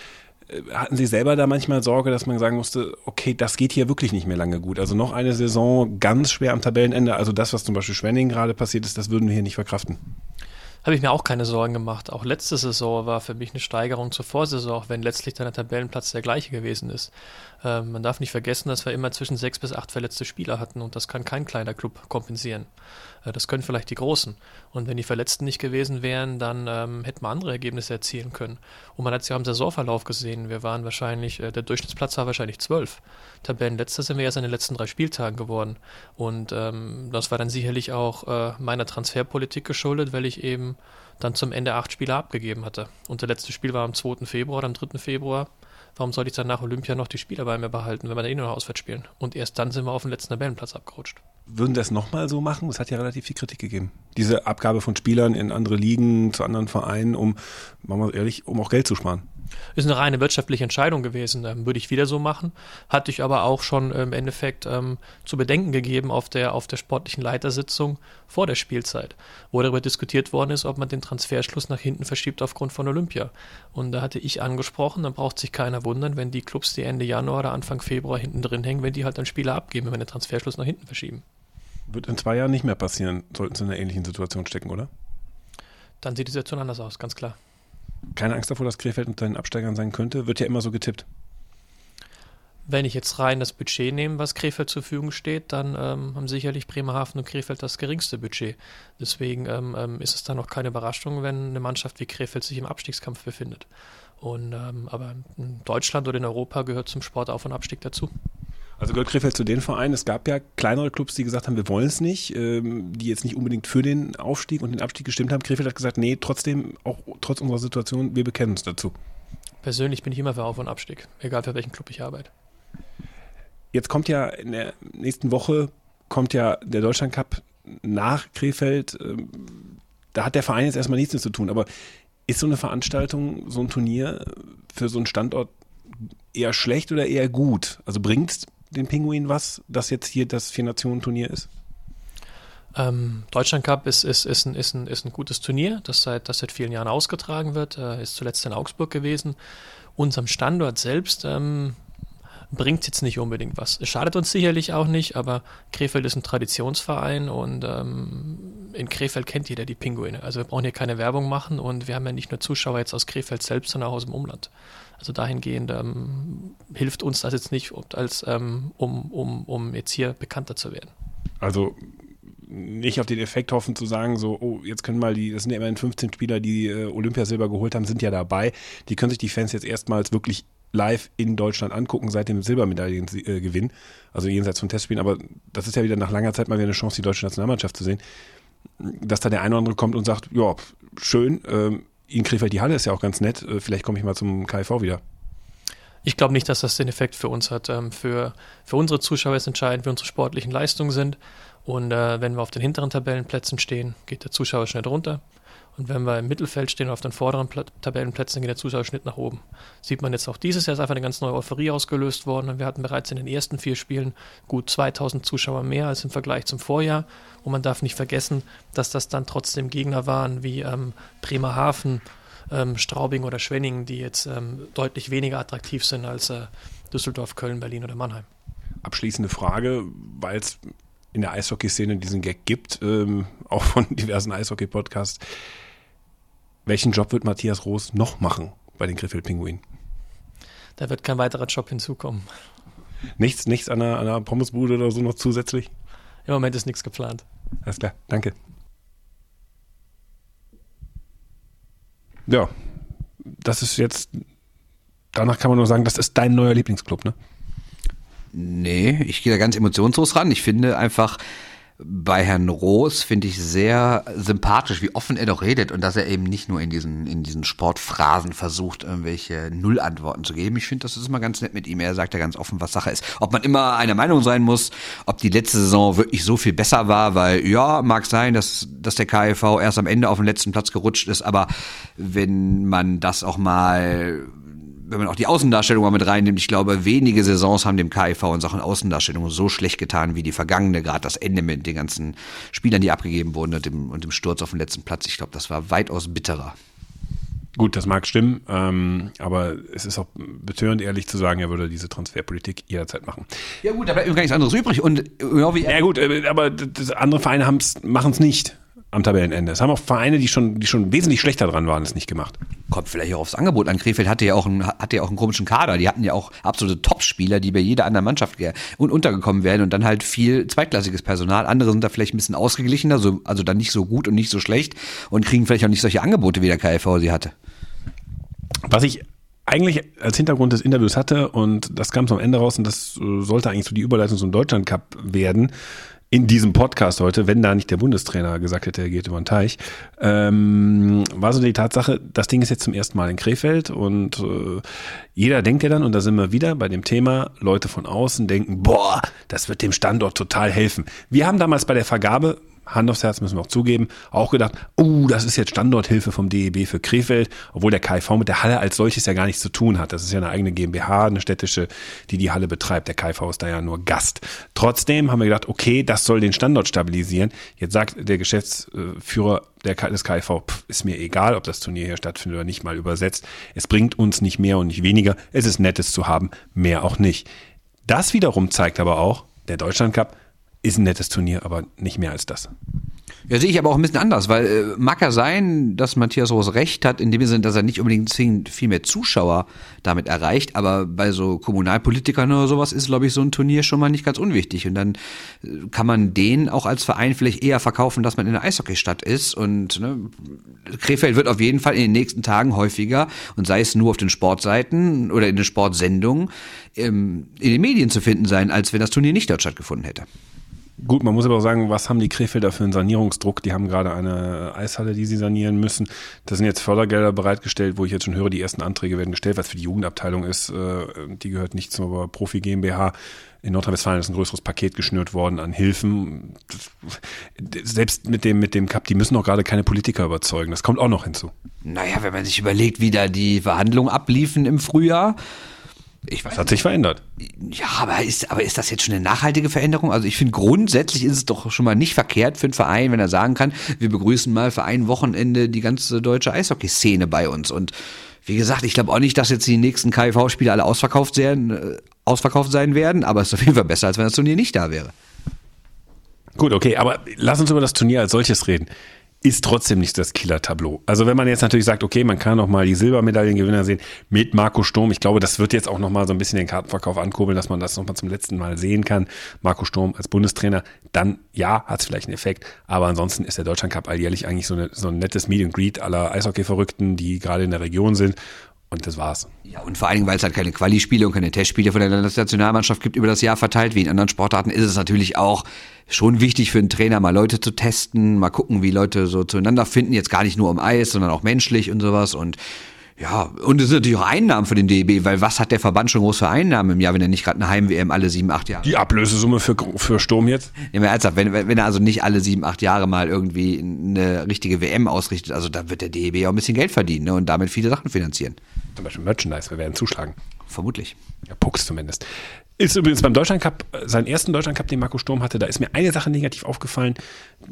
C: äh, hatten Sie selber da manchmal Sorge, dass man sagen musste, okay, das geht hier wirklich nicht mehr lange gut. Also noch eine Saison ganz schwer am Tabellenende. Also das, was zum Beispiel Schwenning gerade passiert ist, das würden wir hier nicht verkraften.
B: Habe ich mir auch keine Sorgen gemacht. Auch letzte Saison war für mich eine Steigerung zur Vorsaison, auch wenn letztlich dann der Tabellenplatz der gleiche gewesen ist. Ähm, man darf nicht vergessen, dass wir immer zwischen sechs bis acht verletzte Spieler hatten und das kann kein kleiner Club kompensieren. Äh, das können vielleicht die Großen. Und wenn die Verletzten nicht gewesen wären, dann ähm, hätten wir andere Ergebnisse erzielen können. Und man hat es ja im Saisonverlauf gesehen. Wir waren wahrscheinlich, äh, der Durchschnittsplatz war wahrscheinlich zwölf. Tabellenletzter sind wir erst in den letzten drei Spieltagen geworden. Und ähm, das war dann sicherlich auch äh, meiner Transferpolitik geschuldet, weil ich eben dann zum Ende acht Spieler abgegeben hatte. Und der letzte Spiel war am 2. Februar, am 3. Februar. Warum soll ich dann nach Olympia noch die Spieler bei mir behalten, wenn wir da eh nur noch auswärts spielen? Und erst dann sind wir auf den letzten Tabellenplatz abgerutscht
C: würden das nochmal so machen? Es hat ja relativ viel Kritik gegeben. Diese Abgabe von Spielern in andere Ligen, zu anderen Vereinen, um, machen wir ehrlich, um auch Geld zu sparen.
B: Ist eine reine wirtschaftliche Entscheidung gewesen. Ähm, würde ich wieder so machen. Hatte ich aber auch schon im Endeffekt ähm, zu bedenken gegeben auf der, auf der sportlichen Leitersitzung vor der Spielzeit, wo darüber diskutiert worden ist, ob man den Transferschluss nach hinten verschiebt aufgrund von Olympia. Und da hatte ich angesprochen, dann braucht sich keiner wundern, wenn die Clubs, die Ende Januar oder Anfang Februar hinten drin hängen, wenn die halt dann Spieler abgeben, wenn wir den Transferschluss nach hinten verschieben.
C: Wird in zwei Jahren nicht mehr passieren, sollten sie in einer ähnlichen Situation stecken, oder?
B: Dann sieht die Situation anders aus, ganz klar.
C: Keine Angst davor, dass Krefeld unter den Absteigern sein könnte? Wird ja immer so getippt.
B: Wenn ich jetzt rein das Budget nehme, was Krefeld zur Verfügung steht, dann ähm, haben sicherlich Bremerhaven und Krefeld das geringste Budget. Deswegen ähm, ähm, ist es dann auch keine Überraschung, wenn eine Mannschaft wie Krefeld sich im Abstiegskampf befindet. Und, ähm, aber in Deutschland oder in Europa gehört zum Sport Auf- und Abstieg dazu.
C: Also gehört Krefeld zu den Vereinen. Es gab ja kleinere Clubs, die gesagt haben, wir wollen es nicht, ähm, die jetzt nicht unbedingt für den Aufstieg und den Abstieg gestimmt haben. Krefeld hat gesagt, nee, trotzdem, auch trotz unserer Situation, wir bekennen uns dazu.
B: Persönlich bin ich immer für Auf- und Abstieg, egal für welchen Club ich arbeite.
C: Jetzt kommt ja in der nächsten Woche kommt ja der Deutschland Cup nach Krefeld. Ähm, da hat der Verein jetzt erstmal nichts mehr zu tun. Aber ist so eine Veranstaltung, so ein Turnier für so einen Standort eher schlecht oder eher gut? Also bringt den Pinguin was, dass jetzt hier das Vier-Nationen-Turnier ist?
B: Ähm, Deutschland Cup ist, ist, ist, ein, ist, ein, ist ein gutes Turnier, das seit, das seit vielen Jahren ausgetragen wird, äh, ist zuletzt in Augsburg gewesen. Unserem Standort selbst ähm, bringt jetzt nicht unbedingt was. Es schadet uns sicherlich auch nicht, aber Krefeld ist ein Traditionsverein und ähm, in Krefeld kennt jeder die Pinguine. Also wir brauchen hier keine Werbung machen und wir haben ja nicht nur Zuschauer jetzt aus Krefeld selbst, sondern auch aus dem Umland. Also dahingehend ähm, hilft uns das jetzt nicht, als, ähm, um, um, um jetzt hier bekannter zu werden.
C: Also nicht auf den Effekt hoffen zu sagen, so, oh, jetzt können mal die, das sind ja immerhin 15 Spieler, die äh, Olympiasilber geholt haben, sind ja dabei. Die können sich die Fans jetzt erstmals wirklich live in Deutschland angucken seit dem Silbermedaillengewinn, äh, also jenseits von Testspielen. Aber das ist ja wieder nach langer Zeit mal wieder eine Chance, die deutsche Nationalmannschaft zu sehen. Dass da der eine oder andere kommt und sagt, ja, schön, ähm, in Krefeld die Halle ist ja auch ganz nett. Äh, vielleicht komme ich mal zum KIV wieder.
B: Ich glaube nicht, dass das den Effekt für uns hat. Ähm, für, für unsere Zuschauer ist entscheidend, wie unsere sportlichen Leistungen sind. Und äh, wenn wir auf den hinteren Tabellenplätzen stehen, geht der Zuschauer schnell runter. Und wenn wir im Mittelfeld stehen, auf den vorderen Pla Tabellenplätzen, geht der Zuschauerschnitt nach oben. Sieht man jetzt auch dieses Jahr ist einfach eine ganz neue Euphorie ausgelöst worden. Und wir hatten bereits in den ersten vier Spielen gut 2000 Zuschauer mehr als im Vergleich zum Vorjahr. Und man darf nicht vergessen, dass das dann trotzdem Gegner waren wie ähm, Bremerhaven, ähm, Straubing oder Schwenningen, die jetzt ähm, deutlich weniger attraktiv sind als äh, Düsseldorf, Köln, Berlin oder Mannheim.
C: Abschließende Frage, weil es in der Eishockey-Szene diesen Gag gibt, ähm, auch von diversen Eishockey-Podcasts. Welchen Job wird Matthias Roos noch machen bei den Griffel Pinguinen?
B: Da wird kein weiterer Job hinzukommen.
C: Nichts, nichts an einer, an einer Pommesbude oder so noch zusätzlich?
B: Im Moment ist nichts geplant.
C: Alles klar, danke. Ja, das ist jetzt, danach kann man nur sagen, das ist dein neuer Lieblingsclub, ne?
D: Nee, ich gehe da ganz emotionslos ran. Ich finde einfach, bei Herrn Roos finde ich sehr sympathisch, wie offen er doch redet und dass er eben nicht nur in diesen, in diesen Sportphrasen versucht, irgendwelche Nullantworten zu geben. Ich finde, das ist immer ganz nett mit ihm. Er sagt ja ganz offen, was Sache ist. Ob man immer einer Meinung sein muss, ob die letzte Saison wirklich so viel besser war, weil ja, mag sein, dass, dass der KIV erst am Ende auf den letzten Platz gerutscht ist, aber wenn man das auch mal wenn man auch die Außendarstellung mal mit reinnimmt, ich glaube, wenige Saisons haben dem KIV in Sachen Außendarstellung so schlecht getan wie die vergangene, gerade das Ende mit den ganzen Spielern, die abgegeben wurden und dem, und dem Sturz auf den letzten Platz. Ich glaube, das war weitaus bitterer.
C: Gut, das mag stimmen, ähm, aber es ist auch betörend ehrlich zu sagen, er würde diese Transferpolitik jederzeit machen.
D: Ja gut, da bleibt gar nichts anderes übrig. Und wie
C: ja gut, äh, aber andere Vereine machen es nicht. Am Tabellenende. Es haben auch Vereine, die schon, die schon wesentlich schlechter dran waren, es nicht gemacht.
D: Kommt vielleicht auch aufs Angebot an. Krefeld hatte ja auch einen, hatte ja auch einen komischen Kader. Die hatten ja auch absolute Top-Spieler, die bei jeder anderen Mannschaft und untergekommen wären und dann halt viel zweitklassiges Personal. Andere sind da vielleicht ein bisschen ausgeglichener, so, also dann nicht so gut und nicht so schlecht und kriegen vielleicht auch nicht solche Angebote, wie der KFV sie hatte.
C: Was ich eigentlich als Hintergrund des Interviews hatte und das kam zum Ende raus und das äh, sollte eigentlich so die Überleitung zum Deutschland Cup werden in diesem Podcast heute, wenn da nicht der Bundestrainer gesagt hätte, er geht über den Teich, ähm, war so die Tatsache, das Ding ist jetzt zum ersten Mal in Krefeld und äh, jeder denkt ja dann, und da sind wir wieder bei dem Thema, Leute von außen denken, boah, das wird dem Standort total helfen. Wir haben damals bei der Vergabe Hand aufs Herz müssen wir auch zugeben, auch gedacht, oh, das ist jetzt Standorthilfe vom DEB für Krefeld, obwohl der KIV mit der Halle als solches ja gar nichts zu tun hat. Das ist ja eine eigene GmbH, eine städtische, die die Halle betreibt. Der KIV ist da ja nur Gast. Trotzdem haben wir gedacht, okay, das soll den Standort stabilisieren. Jetzt sagt der Geschäftsführer des KIV, pff, ist mir egal, ob das Turnier hier stattfindet oder nicht, mal übersetzt. Es bringt uns nicht mehr und nicht weniger. Es ist nettes zu haben, mehr auch nicht. Das wiederum zeigt aber auch, der Deutschland Cup, ist ein nettes Turnier, aber nicht mehr als das.
D: Ja, sehe ich aber auch ein bisschen anders, weil äh, mag ja sein, dass Matthias Roos recht hat, in dem Sinne, dass er nicht unbedingt zwingend viel mehr Zuschauer damit erreicht, aber bei so Kommunalpolitikern oder sowas ist, glaube ich, so ein Turnier schon mal nicht ganz unwichtig. Und dann äh, kann man den auch als Verein vielleicht eher verkaufen, dass man in einer Eishockeystadt ist. Und ne, Krefeld wird auf jeden Fall in den nächsten Tagen häufiger, und sei es nur auf den Sportseiten oder in den Sportsendungen, ähm, in den Medien zu finden sein, als wenn das Turnier nicht dort stattgefunden hätte.
C: Gut, man muss aber auch sagen, was haben die Krefelder für einen Sanierungsdruck? Die haben gerade eine Eishalle, die sie sanieren müssen. Da sind jetzt Fördergelder bereitgestellt, wo ich jetzt schon höre, die ersten Anträge werden gestellt, was für die Jugendabteilung ist. Äh, die gehört nicht zur Profi GmbH. In Nordrhein-Westfalen ist ein größeres Paket geschnürt worden an Hilfen. Selbst mit dem, mit dem Cup, die müssen auch gerade keine Politiker überzeugen. Das kommt auch noch hinzu.
D: Naja, wenn man sich überlegt, wie da die Verhandlungen abliefen im Frühjahr,
C: ich weiß, das hat sich verändert.
D: Ja, aber ist, aber ist das jetzt schon eine nachhaltige Veränderung? Also ich finde grundsätzlich ist es doch schon mal nicht verkehrt für einen Verein, wenn er sagen kann, wir begrüßen mal für ein Wochenende die ganze deutsche Eishockey-Szene bei uns. Und wie gesagt, ich glaube auch nicht, dass jetzt die nächsten KIV-Spiele alle ausverkauft, sein, äh, ausverkauft sein werden, aber es ist auf jeden Fall besser, als wenn das Turnier nicht da wäre.
C: Gut, okay, aber lass uns über das Turnier als solches reden ist trotzdem nicht das Killer-Tableau. Also wenn man jetzt natürlich sagt, okay, man kann noch mal die Silbermedaillengewinner sehen mit Marco Sturm. Ich glaube, das wird jetzt auch noch mal so ein bisschen den Kartenverkauf ankurbeln, dass man das noch mal zum letzten Mal sehen kann. Marco Sturm als Bundestrainer, dann ja, hat es vielleicht einen Effekt. Aber ansonsten ist der Deutschland Cup alljährlich eigentlich so, eine, so ein nettes Meet and Greet aller Eishockey-Verrückten, die gerade in der Region sind. Und das war's.
D: Ja, und vor allen Dingen, weil es halt keine Quali-Spiele und keine Testspiele von der Landesnationalmannschaft gibt über das Jahr verteilt, wie in anderen Sportarten, ist es natürlich auch schon wichtig für einen Trainer, mal Leute zu testen, mal gucken, wie Leute so zueinander finden. Jetzt gar nicht nur um Eis, sondern auch menschlich und sowas. Und ja, und es sind natürlich auch Einnahmen für den DEB, weil was hat der Verband schon groß für Einnahmen im Jahr, wenn er nicht gerade eine Heim-WM alle sieben, acht Jahre?
C: Die Ablösesumme für, für Sturm jetzt?
D: Nehmen wir ernsthaft, wenn, wenn er also nicht alle sieben, acht Jahre mal irgendwie eine richtige WM ausrichtet, also da wird der DEB auch ein bisschen Geld verdienen ne, und damit viele Sachen finanzieren.
C: Zum Beispiel Merchandise, wir werden zuschlagen.
D: Vermutlich.
C: Ja, Pucks zumindest. Ist übrigens beim Deutschland Cup, äh, seinen ersten Deutschland Cup, den Marco Sturm hatte, da ist mir eine Sache negativ aufgefallen,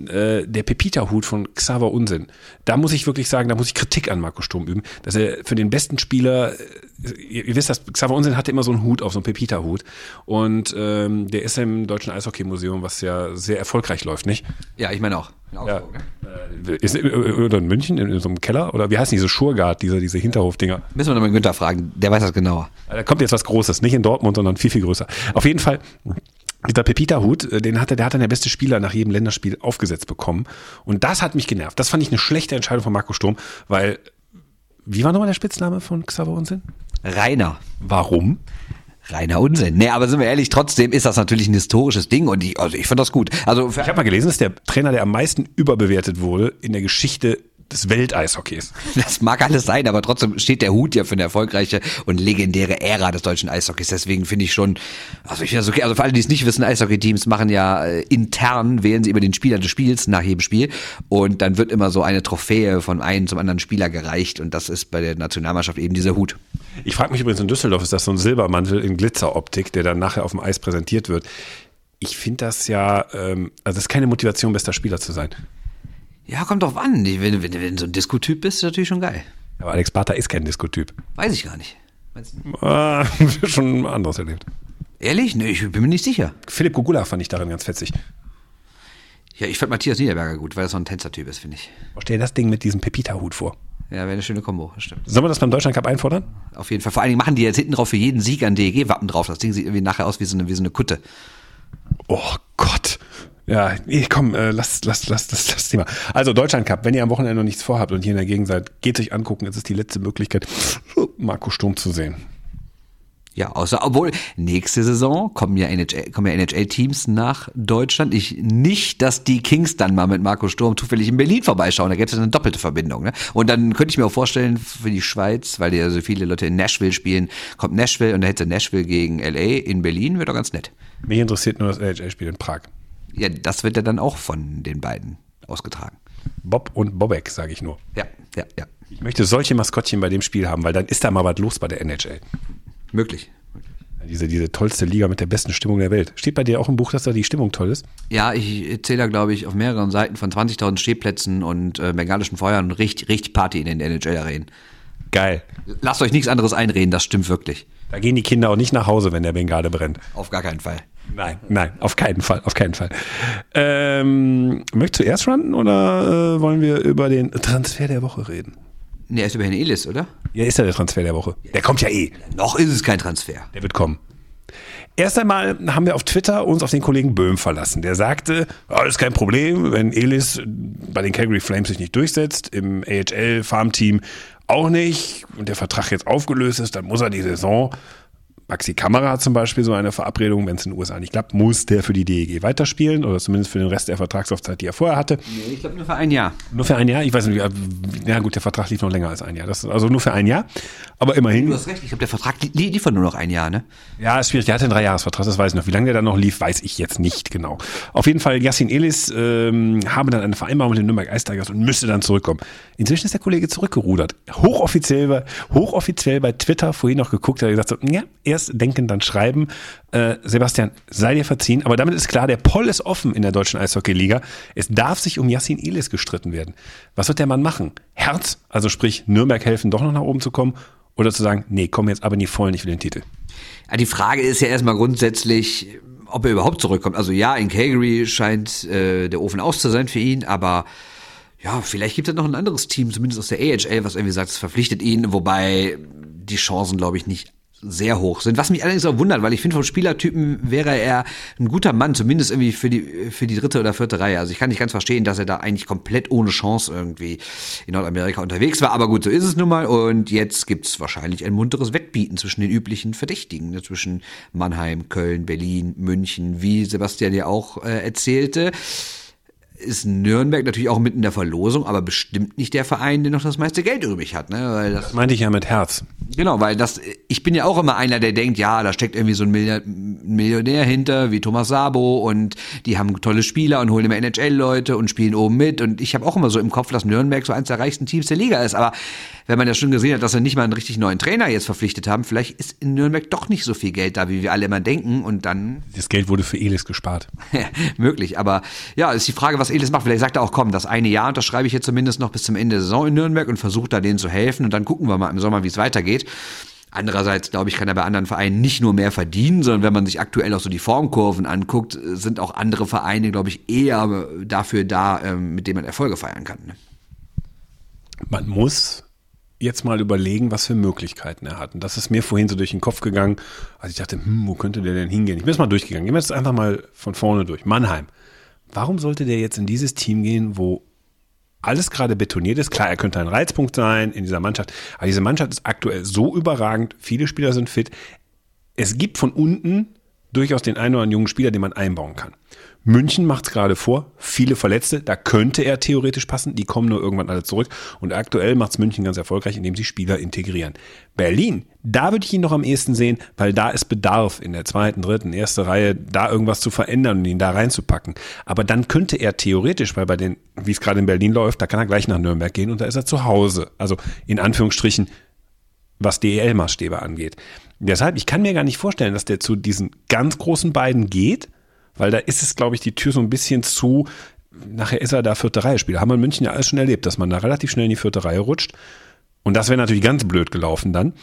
C: äh, der Pepita-Hut von Xaver Unsinn. Da muss ich wirklich sagen, da muss ich Kritik an Marco Sturm üben, dass er für den besten Spieler, äh, ihr, ihr, wisst das, Xaver Unsinn hatte immer so einen Hut auf, so einen Pepita-Hut und ähm, der ist im Deutschen Eishockey-Museum, was ja sehr erfolgreich läuft, nicht?
D: Ja, ich meine auch.
C: Ja. Äh, ist, oder in München, in, in, so einem Keller? Oder wie heißen diese Schurgard, diese, diese Hinterhofdinger?
D: Müssen wir nochmal Günther fragen, der weiß das genauer.
C: Da kommt jetzt was Großes, nicht in Dortmund, sondern viel, viel größer. Auf jeden Fall, dieser Pepita-Hut, äh, den hatte, der hat dann der beste Spieler nach jedem Länderspiel aufgesetzt bekommen. Und das hat mich genervt. Das fand ich eine schlechte Entscheidung von Marco Sturm, weil, wie war nochmal der Spitzname von Xaver Unsinn?
D: Rainer.
C: Warum?
D: Reiner Unsinn. Nee, aber sind wir ehrlich, trotzdem ist das natürlich ein historisches Ding und ich, also ich finde das gut. Also
C: ich habe mal gelesen, dass der Trainer, der am meisten überbewertet wurde in der Geschichte des Welteishockeys.
D: Das mag alles sein, aber trotzdem steht der Hut ja für eine erfolgreiche und legendäre Ära des deutschen Eishockeys. Deswegen finde ich schon, also ich finde das okay. Also für alle, die es nicht wissen, Eishockey-Teams machen ja äh, intern, wählen sie immer den Spieler des Spiels nach jedem Spiel und dann wird immer so eine Trophäe von einem zum anderen Spieler gereicht und das ist bei der Nationalmannschaft eben dieser Hut.
C: Ich frage mich übrigens in Düsseldorf, ist das so ein Silbermantel in Glitzeroptik, der dann nachher auf dem Eis präsentiert wird. Ich finde das ja, ähm, also das ist keine Motivation, bester Spieler zu sein.
D: Ja, kommt drauf an. Wenn, wenn, wenn du so ein Diskotyp bist, ist natürlich schon geil.
C: Aber Alex Barter ist kein Diskotyp.
D: Weiß ich gar nicht.
C: Ah, <laughs> schon anderes erlebt.
D: Ehrlich? Nee, ich bin mir nicht sicher.
C: Philipp Gugula fand ich darin ganz fetzig.
D: Ja, ich fand Matthias Niederberger gut, weil er so ein Tänzertyp ist, finde ich.
C: Stell dir das Ding mit diesem Pepita-Hut vor.
D: Ja, wäre eine schöne Kombo, stimmt.
C: Sollen wir das beim Deutschland Cup einfordern?
D: Auf jeden Fall. Vor allen Dingen machen die jetzt hinten drauf für jeden Sieg ein DEG-Wappen drauf. Das Ding sieht irgendwie nachher aus wie so eine, wie so eine Kutte.
C: Oh Gott. Ja, nee, komm, äh, lass, lass, lass das, das Thema. Also Deutschland Cup, wenn ihr am Wochenende noch nichts vorhabt und hier in der Gegend seid, geht euch angucken. Es ist die letzte Möglichkeit, <laughs> Marco Sturm zu sehen.
D: Ja, außer, obwohl, nächste Saison kommen ja NHL, kommen ja NHL-Teams nach Deutschland. Ich, nicht, dass die Kings dann mal mit Marco Sturm zufällig in Berlin vorbeischauen. Da gibt es eine doppelte Verbindung, ne? Und dann könnte ich mir auch vorstellen, für die Schweiz, weil ja so viele Leute in Nashville spielen, kommt Nashville und da hätte Nashville gegen LA in Berlin, wäre doch ganz nett.
C: Mich interessiert nur das NHL-Spiel in Prag.
D: Ja, das wird ja dann auch von den beiden ausgetragen.
C: Bob und Bobek, sage ich nur.
D: Ja, ja, ja.
C: Ich möchte solche Maskottchen bei dem Spiel haben, weil dann ist da mal was los bei der NHL.
D: Möglich.
C: Diese, diese tollste Liga mit der besten Stimmung der Welt. Steht bei dir auch im Buch, dass da die Stimmung toll ist?
D: Ja, ich erzähle da, glaube ich, auf mehreren Seiten von 20.000 Stehplätzen und äh, bengalischen Feuern und richtig, richtig Party in den NHL-Arenen.
C: Geil.
D: Lasst euch nichts anderes einreden, das stimmt wirklich.
C: Da gehen die Kinder auch nicht nach Hause, wenn der Bengale brennt.
D: Auf gar keinen Fall.
C: Nein, nein, auf keinen Fall, auf keinen Fall. Ähm, möchtest du erst ranten oder äh, wollen wir über den Transfer der Woche reden?
D: Nee, er ist über Herrn Elis, oder?
C: Ja, ist ja der Transfer der Woche. Der kommt ja eh.
D: Noch ist es kein Transfer.
C: Der wird kommen. Erst einmal haben wir auf Twitter uns auf den Kollegen Böhm verlassen. Der sagte, alles kein Problem, wenn Elis bei den Calgary Flames sich nicht durchsetzt, im AHL-Farmteam auch nicht und der Vertrag jetzt aufgelöst ist, dann muss er die Saison Maxi Kamera hat zum Beispiel so eine Verabredung, wenn es in den USA nicht klappt, muss der für die DEG weiterspielen oder zumindest für den Rest der Vertragslaufzeit, die er vorher hatte.
D: Nee, ich glaube nur für ein Jahr.
C: Nur für ein Jahr? Ich weiß nicht, ja gut, der Vertrag lief noch länger als ein Jahr. Das, also nur für ein Jahr, aber immerhin.
D: Du hast recht, ich glaube, der Vertrag li liefert nur noch ein Jahr, ne?
C: Ja, ist schwierig. Der hatte einen Dreijahresvertrag, das weiß ich noch. Wie lange der dann noch lief, weiß ich jetzt nicht genau. Auf jeden Fall, Yassin Elis ähm, habe dann eine Vereinbarung mit den Nürnberg Ice Tigers und müsste dann zurückkommen. Inzwischen ist der Kollege zurückgerudert. Hochoffiziell, hochoffiziell bei Twitter vorhin noch geguckt, hat gesagt so, ja, erst denken, dann schreiben schreiben, äh, Sebastian, sei dir verziehen, aber damit ist klar, der Poll ist offen in der deutschen Eishockeyliga. Es darf sich um Yassin Elis gestritten werden. Was wird der Mann machen? Herz, also sprich Nürnberg helfen, doch noch nach oben zu kommen oder zu sagen, nee, komm jetzt aber nie voll, nicht für den Titel.
D: Ja, die Frage ist ja erstmal grundsätzlich, ob er überhaupt zurückkommt. Also ja, in Calgary scheint äh, der Ofen aus zu sein für ihn, aber ja, vielleicht gibt es noch ein anderes Team, zumindest aus der AHL, was irgendwie sagt, es verpflichtet ihn, wobei die Chancen, glaube ich, nicht sehr hoch sind. Was mich allerdings auch wundert, weil ich finde, vom Spielertypen wäre er ein guter Mann, zumindest irgendwie für die, für die dritte oder vierte Reihe. Also ich kann nicht ganz verstehen, dass er da eigentlich komplett ohne Chance irgendwie in Nordamerika unterwegs war. Aber gut, so ist es nun mal. Und jetzt gibt's wahrscheinlich ein munteres Wettbieten zwischen den üblichen Verdächtigen, ne? zwischen Mannheim, Köln, Berlin, München, wie Sebastian ja auch äh, erzählte ist Nürnberg natürlich auch mitten in der Verlosung, aber bestimmt nicht der Verein, der noch das meiste Geld übrig hat. Ne? Weil das,
C: das meinte ich ja mit Herz.
D: Genau, weil das, ich bin ja auch immer einer, der denkt, ja, da steckt irgendwie so ein Millionär hinter, wie Thomas Sabo und die haben tolle Spieler und holen immer NHL-Leute und spielen oben mit und ich habe auch immer so im Kopf, dass Nürnberg so eins der reichsten Teams der Liga ist, aber wenn man ja schon gesehen hat, dass sie nicht mal einen richtig neuen Trainer jetzt verpflichtet haben, vielleicht ist in Nürnberg doch nicht so viel Geld da, wie wir alle immer denken und dann...
C: Das Geld wurde für Elis gespart. <laughs>
D: möglich, aber ja, ist die Frage, was Elis macht. Vielleicht sagt er auch, komm, das eine Jahr unterschreibe ich jetzt zumindest noch bis zum Ende der Saison in Nürnberg und versuche da denen zu helfen und dann gucken wir mal im Sommer, wie es weitergeht. Andererseits, glaube ich, kann er bei anderen Vereinen nicht nur mehr verdienen, sondern wenn man sich aktuell auch so die Formkurven anguckt, sind auch andere Vereine, glaube ich, eher dafür da, ähm, mit denen man Erfolge feiern kann. Ne?
C: Man muss jetzt mal überlegen, was für Möglichkeiten er hat. Und das ist mir vorhin so durch den Kopf gegangen, als ich dachte, hm, wo könnte der denn hingehen? Ich bin jetzt mal durchgegangen. Gehen wir jetzt einfach mal von vorne durch. Mannheim. Warum sollte der jetzt in dieses Team gehen, wo alles gerade betoniert ist. Klar, er könnte ein Reizpunkt sein in dieser Mannschaft, aber diese Mannschaft ist aktuell so überragend. Viele Spieler sind fit. Es gibt von unten durchaus den einen oder anderen jungen Spieler, den man einbauen kann. München macht es gerade vor, viele Verletzte, da könnte er theoretisch passen, die kommen nur irgendwann alle zurück. Und aktuell macht es München ganz erfolgreich, indem sie Spieler integrieren. Berlin, da würde ich ihn noch am ehesten sehen, weil da ist Bedarf in der zweiten, dritten, erste Reihe, da irgendwas zu verändern und ihn da reinzupacken. Aber dann könnte er theoretisch, weil bei den, wie es gerade in Berlin läuft, da kann er gleich nach Nürnberg gehen und da ist er zu Hause. Also in Anführungsstrichen, was DEL-Maßstäbe angeht. Deshalb, ich kann mir gar nicht vorstellen, dass der zu diesen ganz großen beiden geht weil da ist es, glaube ich, die Tür so ein bisschen zu. Nachher ist er da vierte Reihe Spieler. Haben wir in München ja alles schon erlebt, dass man da relativ schnell in die vierte Reihe rutscht. Und das wäre natürlich ganz blöd gelaufen dann.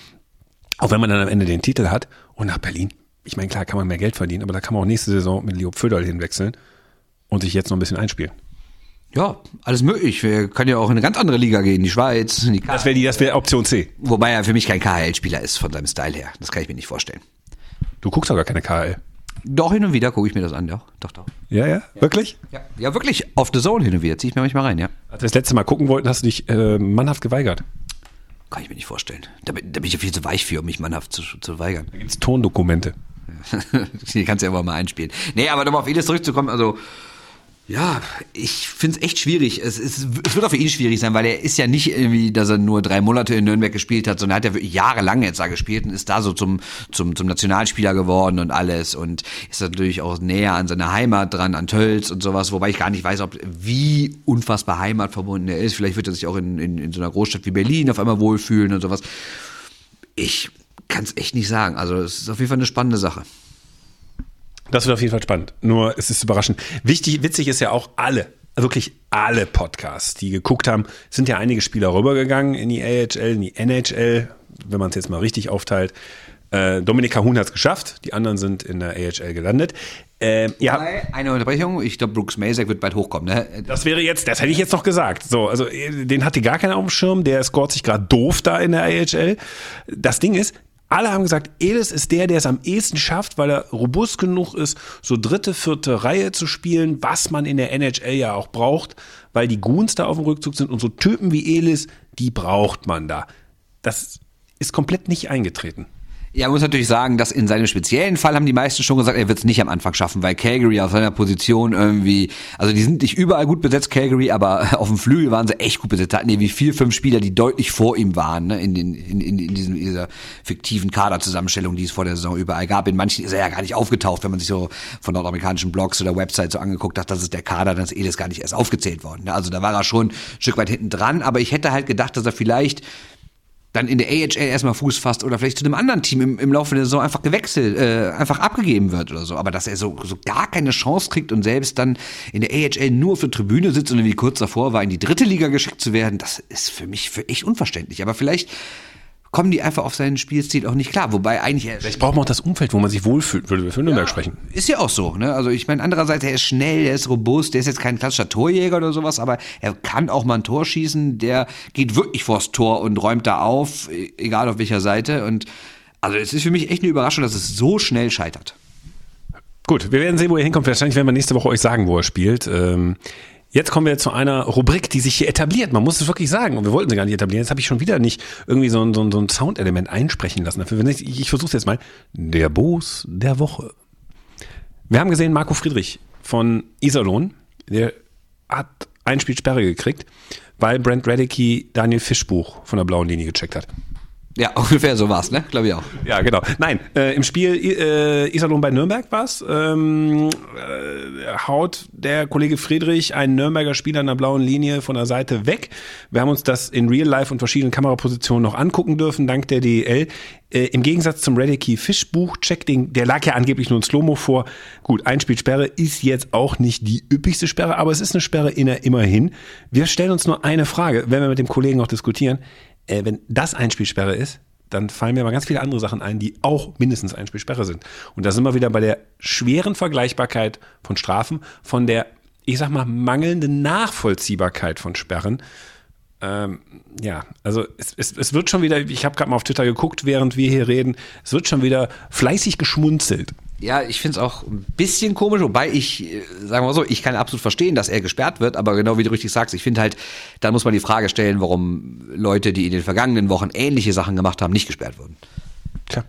C: Auch wenn man dann am Ende den Titel hat. Und nach Berlin. Ich meine, klar kann man mehr Geld verdienen, aber da kann man auch nächste Saison mit Leo Pföderl hinwechseln. und sich jetzt noch ein bisschen einspielen.
D: Ja, alles möglich. Wir können ja auch in eine ganz andere Liga gehen, die Schweiz, die
C: Das wäre die, das wäre Option C.
D: Wobei er für mich kein KHL-Spieler ist von seinem Style her. Das kann ich mir nicht vorstellen.
C: Du guckst doch gar keine KL.
D: Doch, hin und wieder gucke ich mir das an, ja. Doch, doch.
C: Ja, ja, wirklich?
D: Ja, ja wirklich. Auf The Zone hin und wieder. Zieh ich mir manchmal rein, ja.
C: Als wir das letzte Mal gucken wollten, hast du dich äh, mannhaft geweigert.
D: Kann ich mir nicht vorstellen. Da bin, da bin ich ja viel zu weich für, um mich mannhaft zu, zu weigern.
C: Da gibt's Tondokumente. <laughs>
D: Hier kannst du ja aber mal einspielen. Nee, aber nochmal auf Elis zurückzukommen, also ja, ich finde es echt schwierig. Es, es, es wird auch für ihn schwierig sein, weil er ist ja nicht irgendwie, dass er nur drei Monate in Nürnberg gespielt hat, sondern er hat ja wirklich jahrelang jetzt da gespielt und ist da so zum, zum, zum Nationalspieler geworden und alles und ist natürlich auch näher an seiner Heimat dran, an Tölz und sowas, wobei ich gar nicht weiß, ob wie unfassbar heimatverbunden er ist. Vielleicht wird er sich auch in, in, in so einer Großstadt wie Berlin auf einmal wohlfühlen und sowas. Ich kann es echt nicht sagen. Also es ist auf jeden Fall eine spannende Sache.
C: Das wird auf jeden Fall spannend. Nur es ist überraschend. Wichtig, witzig ist ja auch alle, wirklich alle Podcasts, die geguckt haben, sind ja einige Spieler rübergegangen in die AHL, in die NHL, wenn man es jetzt mal richtig aufteilt. Äh, Dominik Cahun hat es geschafft, die anderen sind in der AHL gelandet. Äh, ja,
D: Eine Unterbrechung. Ich glaube, Brooks Masek wird bald hochkommen. Ne?
C: das wäre jetzt, das hätte ich jetzt noch gesagt. So, also äh, den hatte gar keiner auf dem Schirm, der scoret sich gerade doof da in der AHL. Das Ding ist, alle haben gesagt, Elis ist der, der es am ehesten schafft, weil er robust genug ist, so dritte, vierte Reihe zu spielen, was man in der NHL ja auch braucht, weil die Goons da auf dem Rückzug sind und so Typen wie Elis, die braucht man da. Das ist komplett nicht eingetreten.
D: Ja, man muss natürlich sagen, dass in seinem speziellen Fall haben die meisten schon gesagt, er wird es nicht am Anfang schaffen, weil Calgary auf seiner Position irgendwie, also die sind nicht überall gut besetzt, Calgary, aber <laughs> auf dem Flügel waren sie echt gut besetzt. Da hatten irgendwie vier, fünf Spieler, die deutlich vor ihm waren, ne, in, den, in, in, in diesem, dieser fiktiven Kaderzusammenstellung, die es vor der Saison überall gab. In manchen ist er ja gar nicht aufgetaucht, wenn man sich so von nordamerikanischen Blogs oder Websites so angeguckt hat, das ist der Kader, dann ist Elis gar nicht erst aufgezählt worden. Ne? Also da war er schon ein Stück weit hinten dran, aber ich hätte halt gedacht, dass er vielleicht dann in der AHL erstmal Fuß fasst oder vielleicht zu einem anderen Team im, im Laufe der Saison einfach gewechselt, äh, einfach abgegeben wird oder so. Aber dass er so, so gar keine Chance kriegt und selbst dann in der AHL nur auf der Tribüne sitzt und wie kurz davor war, in die dritte Liga geschickt zu werden, das ist für mich für echt unverständlich. Aber vielleicht kommen die einfach auf seinen Spielstil auch nicht klar. Wobei eigentlich er
C: Vielleicht braucht man auch das Umfeld, wo man sich wohlfühlt, würde wir für Nürnberg sprechen.
D: ist ja auch so, ne? Also ich meine, andererseits, er ist schnell, er ist robust, der ist jetzt kein klassischer Torjäger oder sowas, aber er kann auch mal ein Tor schießen, der geht wirklich vors Tor und räumt da auf, e- egal auf welcher Seite. Und also es ist für mich echt eine Überraschung, dass es so schnell scheitert.
C: Gut, wir werden sehen, wo er hinkommt. Wahrscheinlich werden wir nächste Woche euch sagen, wo er spielt. Ähm, jetzt kommen wir zu einer Rubrik, die sich hier etabliert. Man muss es wirklich sagen. Und wir wollten sie gar nicht etablieren. Jetzt habe ich schon wieder nicht irgendwie so ein, so ein, so ein Soundelement einsprechen lassen. Dafür, ich ich versuche es jetzt mal. Der Boos der Woche. Wir haben gesehen, Marco Friedrich von Iserlohn, der hat ein Spiel Sperre gekriegt, weil Brent Radicke Daniel Fischbuch von der blauen Linie gecheckt hat.
D: Ja, <laughs> ungefähr so war's, ne? Glaube ich auch.
C: Ja, genau. Nein, äh, im Spiel äh, Iserlohn bei Nürnberg war's. Ähm, äh, haut der Kollege Friedrich einen Nürnberger Spieler an der blauen Linie von der Seite weg. Wir haben uns das in Real Life und verschiedenen Kamerapositionen noch angucken dürfen, dank der DEL. Äh, Im Gegensatz zum Reddicky Fischbuch-Check, den- der lag ja angeblich nur in Slow-Mo vor. Gut, ein Spiel Sperre ist jetzt auch nicht die üppigste Sperre, aber es ist eine Sperre inner immerhin. Wir stellen uns nur eine Frage, wenn wir mit dem Kollegen auch diskutieren. Äh, wenn das Einspielsperre ist, dann fallen mir aber ganz viele andere Sachen ein, die auch mindestens Einspielsperre sind. Und da sind wir wieder bei der schweren Vergleichbarkeit von Strafen, von der, ich sag mal, mangelnden Nachvollziehbarkeit von Sperren. Ähm, ja, also es, es, es wird schon wieder, ich habe gerade mal auf Twitter geguckt, während wir hier reden, es wird schon wieder fleißig geschmunzelt.
D: Ja, ich find's auch ein bisschen komisch, wobei ich, äh, sagen wir mal so, ich kann absolut verstehen, dass er gesperrt wird, aber genau wie du richtig sagst, ich finde halt, da muss man die Frage stellen, warum Leute, die in den vergangenen Wochen ähnliche Sachen gemacht haben, nicht gesperrt wurden.
C: Tja.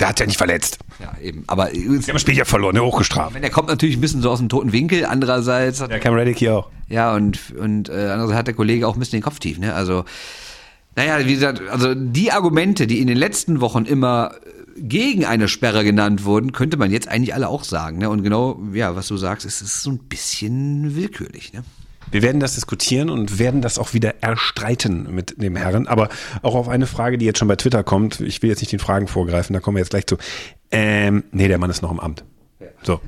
C: Der hat ja nicht verletzt.
D: Ja, eben. Aber äh,
C: Die haben das Spiel ja verloren, ja hochgestraft.
D: wenn er kommt natürlich ein bisschen so aus dem toten Winkel, andererseits hat
C: Der Cam Reddick hier auch.
D: Ja, und, und äh, andererseits hat der Kollege auch ein bisschen den Kopf tief, ne? Also, naja, wie gesagt, also die Argumente, die in den letzten Wochen immer äh, gegen eine Sperre genannt wurden, könnte man jetzt eigentlich alle auch sagen, ne? Und genau, ja, was du sagst, es ist so ein bisschen willkürlich, ne?
C: Wir werden das diskutieren und werden das auch wieder erstreiten mit dem Herren. Aber auch auf eine Frage, die jetzt schon bei Twitter kommt. Ich will jetzt nicht den Fragen vorgreifen, da kommen wir jetzt gleich zu. Ähm, nee, der Mann ist noch im Amt. So.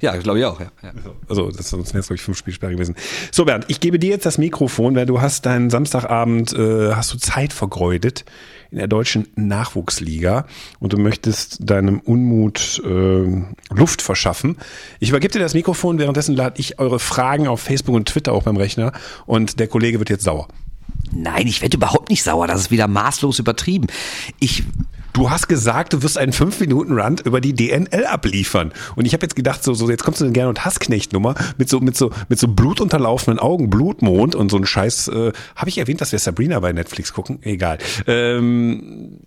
D: Ja, glaube ich auch. Ja. ja.
C: Also, das sonst wäre es, glaube ich, fünf Spielsperre gewesen. So, Bernd, ich gebe dir jetzt das Mikrofon, weil du hast deinen Samstagabend, äh, hast du Zeit vergeudet in der deutschen Nachwuchsliga und du möchtest deinem Unmut äh, Luft verschaffen. Ich übergebe dir das Mikrofon, währenddessen lade ich eure Fragen auf Facebook und Twitter auch beim Rechner und der Kollege wird jetzt sauer.
D: Nein, ich werde überhaupt nicht sauer. Das ist wieder maßlos übertrieben. Ich
C: Du hast gesagt, du wirst einen 5-Minuten-Run über die DNL abliefern. Und ich habe jetzt gedacht, so, so jetzt kommst du eine Gern- und Hassknecht-Nummer mit so, mit, so, mit so blutunterlaufenden Augen, Blutmond und so ein Scheiß. Äh, habe ich erwähnt, dass wir Sabrina bei Netflix gucken? Egal. Ähm,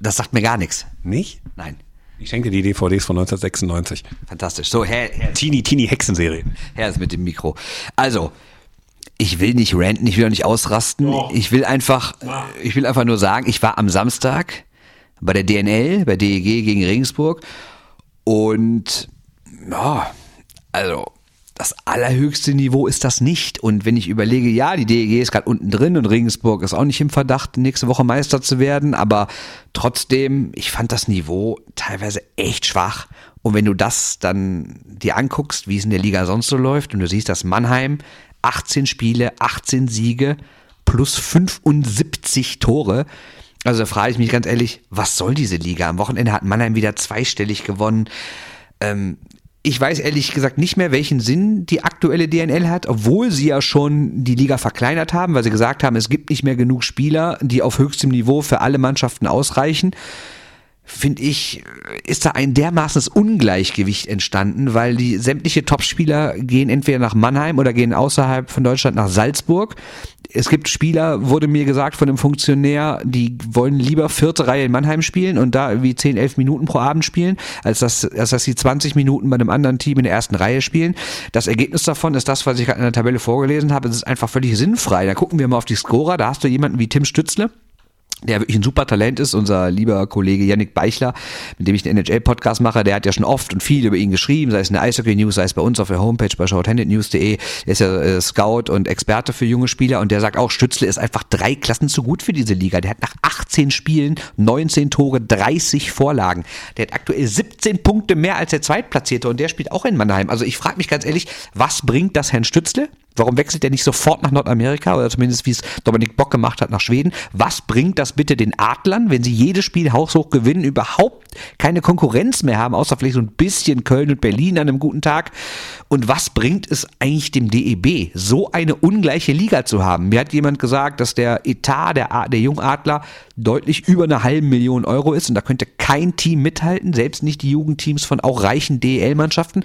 D: das sagt mir gar nichts.
C: nicht?
D: Nein.
C: Ich schenke dir die DVDs von 1996.
D: Fantastisch. So, Herr, Herr,
C: Teenie, Teenie Hexenserie.
D: Herr ist mit dem Mikro. Also, ich will nicht ranten, ich will auch nicht ausrasten. Ich will einfach, ich will einfach nur sagen, ich war am Samstag bei der DNL, bei DEG gegen Regensburg und ja, also das allerhöchste Niveau ist das nicht. Und wenn ich überlege, ja, die DEG ist gerade unten drin und Regensburg ist auch nicht im Verdacht, nächste Woche Meister zu werden, aber trotzdem, ich fand das Niveau teilweise echt schwach. Und wenn du das dann dir anguckst, wie es in der Liga sonst so läuft, und du siehst, dass Mannheim 18 Spiele, 18 Siege plus 75 Tore. Also da frage ich mich ganz ehrlich, was soll diese Liga? Am Wochenende hat Mannheim wieder zweistellig gewonnen. Ähm, ich weiß ehrlich gesagt nicht mehr, welchen Sinn die aktuelle DNL hat, obwohl sie ja schon die Liga verkleinert haben, weil sie gesagt haben, es gibt nicht mehr genug Spieler, die auf höchstem Niveau für alle Mannschaften ausreichen finde ich, ist da ein dermaßenes Ungleichgewicht entstanden, weil die sämtliche Topspieler gehen entweder nach Mannheim oder gehen außerhalb von Deutschland nach Salzburg. Es gibt Spieler, wurde mir gesagt von einem Funktionär, die wollen lieber vierte Reihe in Mannheim spielen und da irgendwie 10, 11 Minuten pro Abend spielen, als dass, als dass sie 20 Minuten bei einem anderen Team in der ersten Reihe spielen. Das Ergebnis davon ist das, was ich gerade in der Tabelle vorgelesen habe. Es ist einfach völlig sinnfrei. Da gucken wir mal auf die Scorer. Da hast du jemanden wie Tim Stützle der wirklich ein super Talent ist, unser lieber Kollege Yannick Beichler, mit dem ich den NHL-Podcast mache, der hat ja schon oft und viel über ihn geschrieben, sei es in der Eishockey-News, sei es bei uns auf der Homepage bei shorthandednews.de, der ist ja äh, Scout und Experte für junge Spieler und der sagt auch, Stützle ist einfach drei Klassen zu gut für diese Liga. Der hat nach 18 Spielen 19 Tore, 30 Vorlagen. Der hat aktuell 17 Punkte mehr als der Zweitplatzierte und der spielt auch in Mannheim. Also ich frage mich ganz ehrlich, was bringt das Herrn Stützle? Warum wechselt er nicht sofort nach Nordamerika oder zumindest wie es Dominik Bock gemacht hat nach Schweden? Was bringt das bitte den Adlern, wenn sie jedes Spiel haushoch gewinnen, überhaupt keine Konkurrenz mehr haben, außer vielleicht so ein bisschen Köln und Berlin an einem guten Tag? Und was bringt es eigentlich dem DEB, so eine ungleiche Liga zu haben? Mir hat jemand gesagt, dass der Etat der, der Jungadler deutlich über eine halbe Million Euro ist und da könnte kein Team mithalten, selbst nicht die Jugendteams von auch reichen DEL-Mannschaften.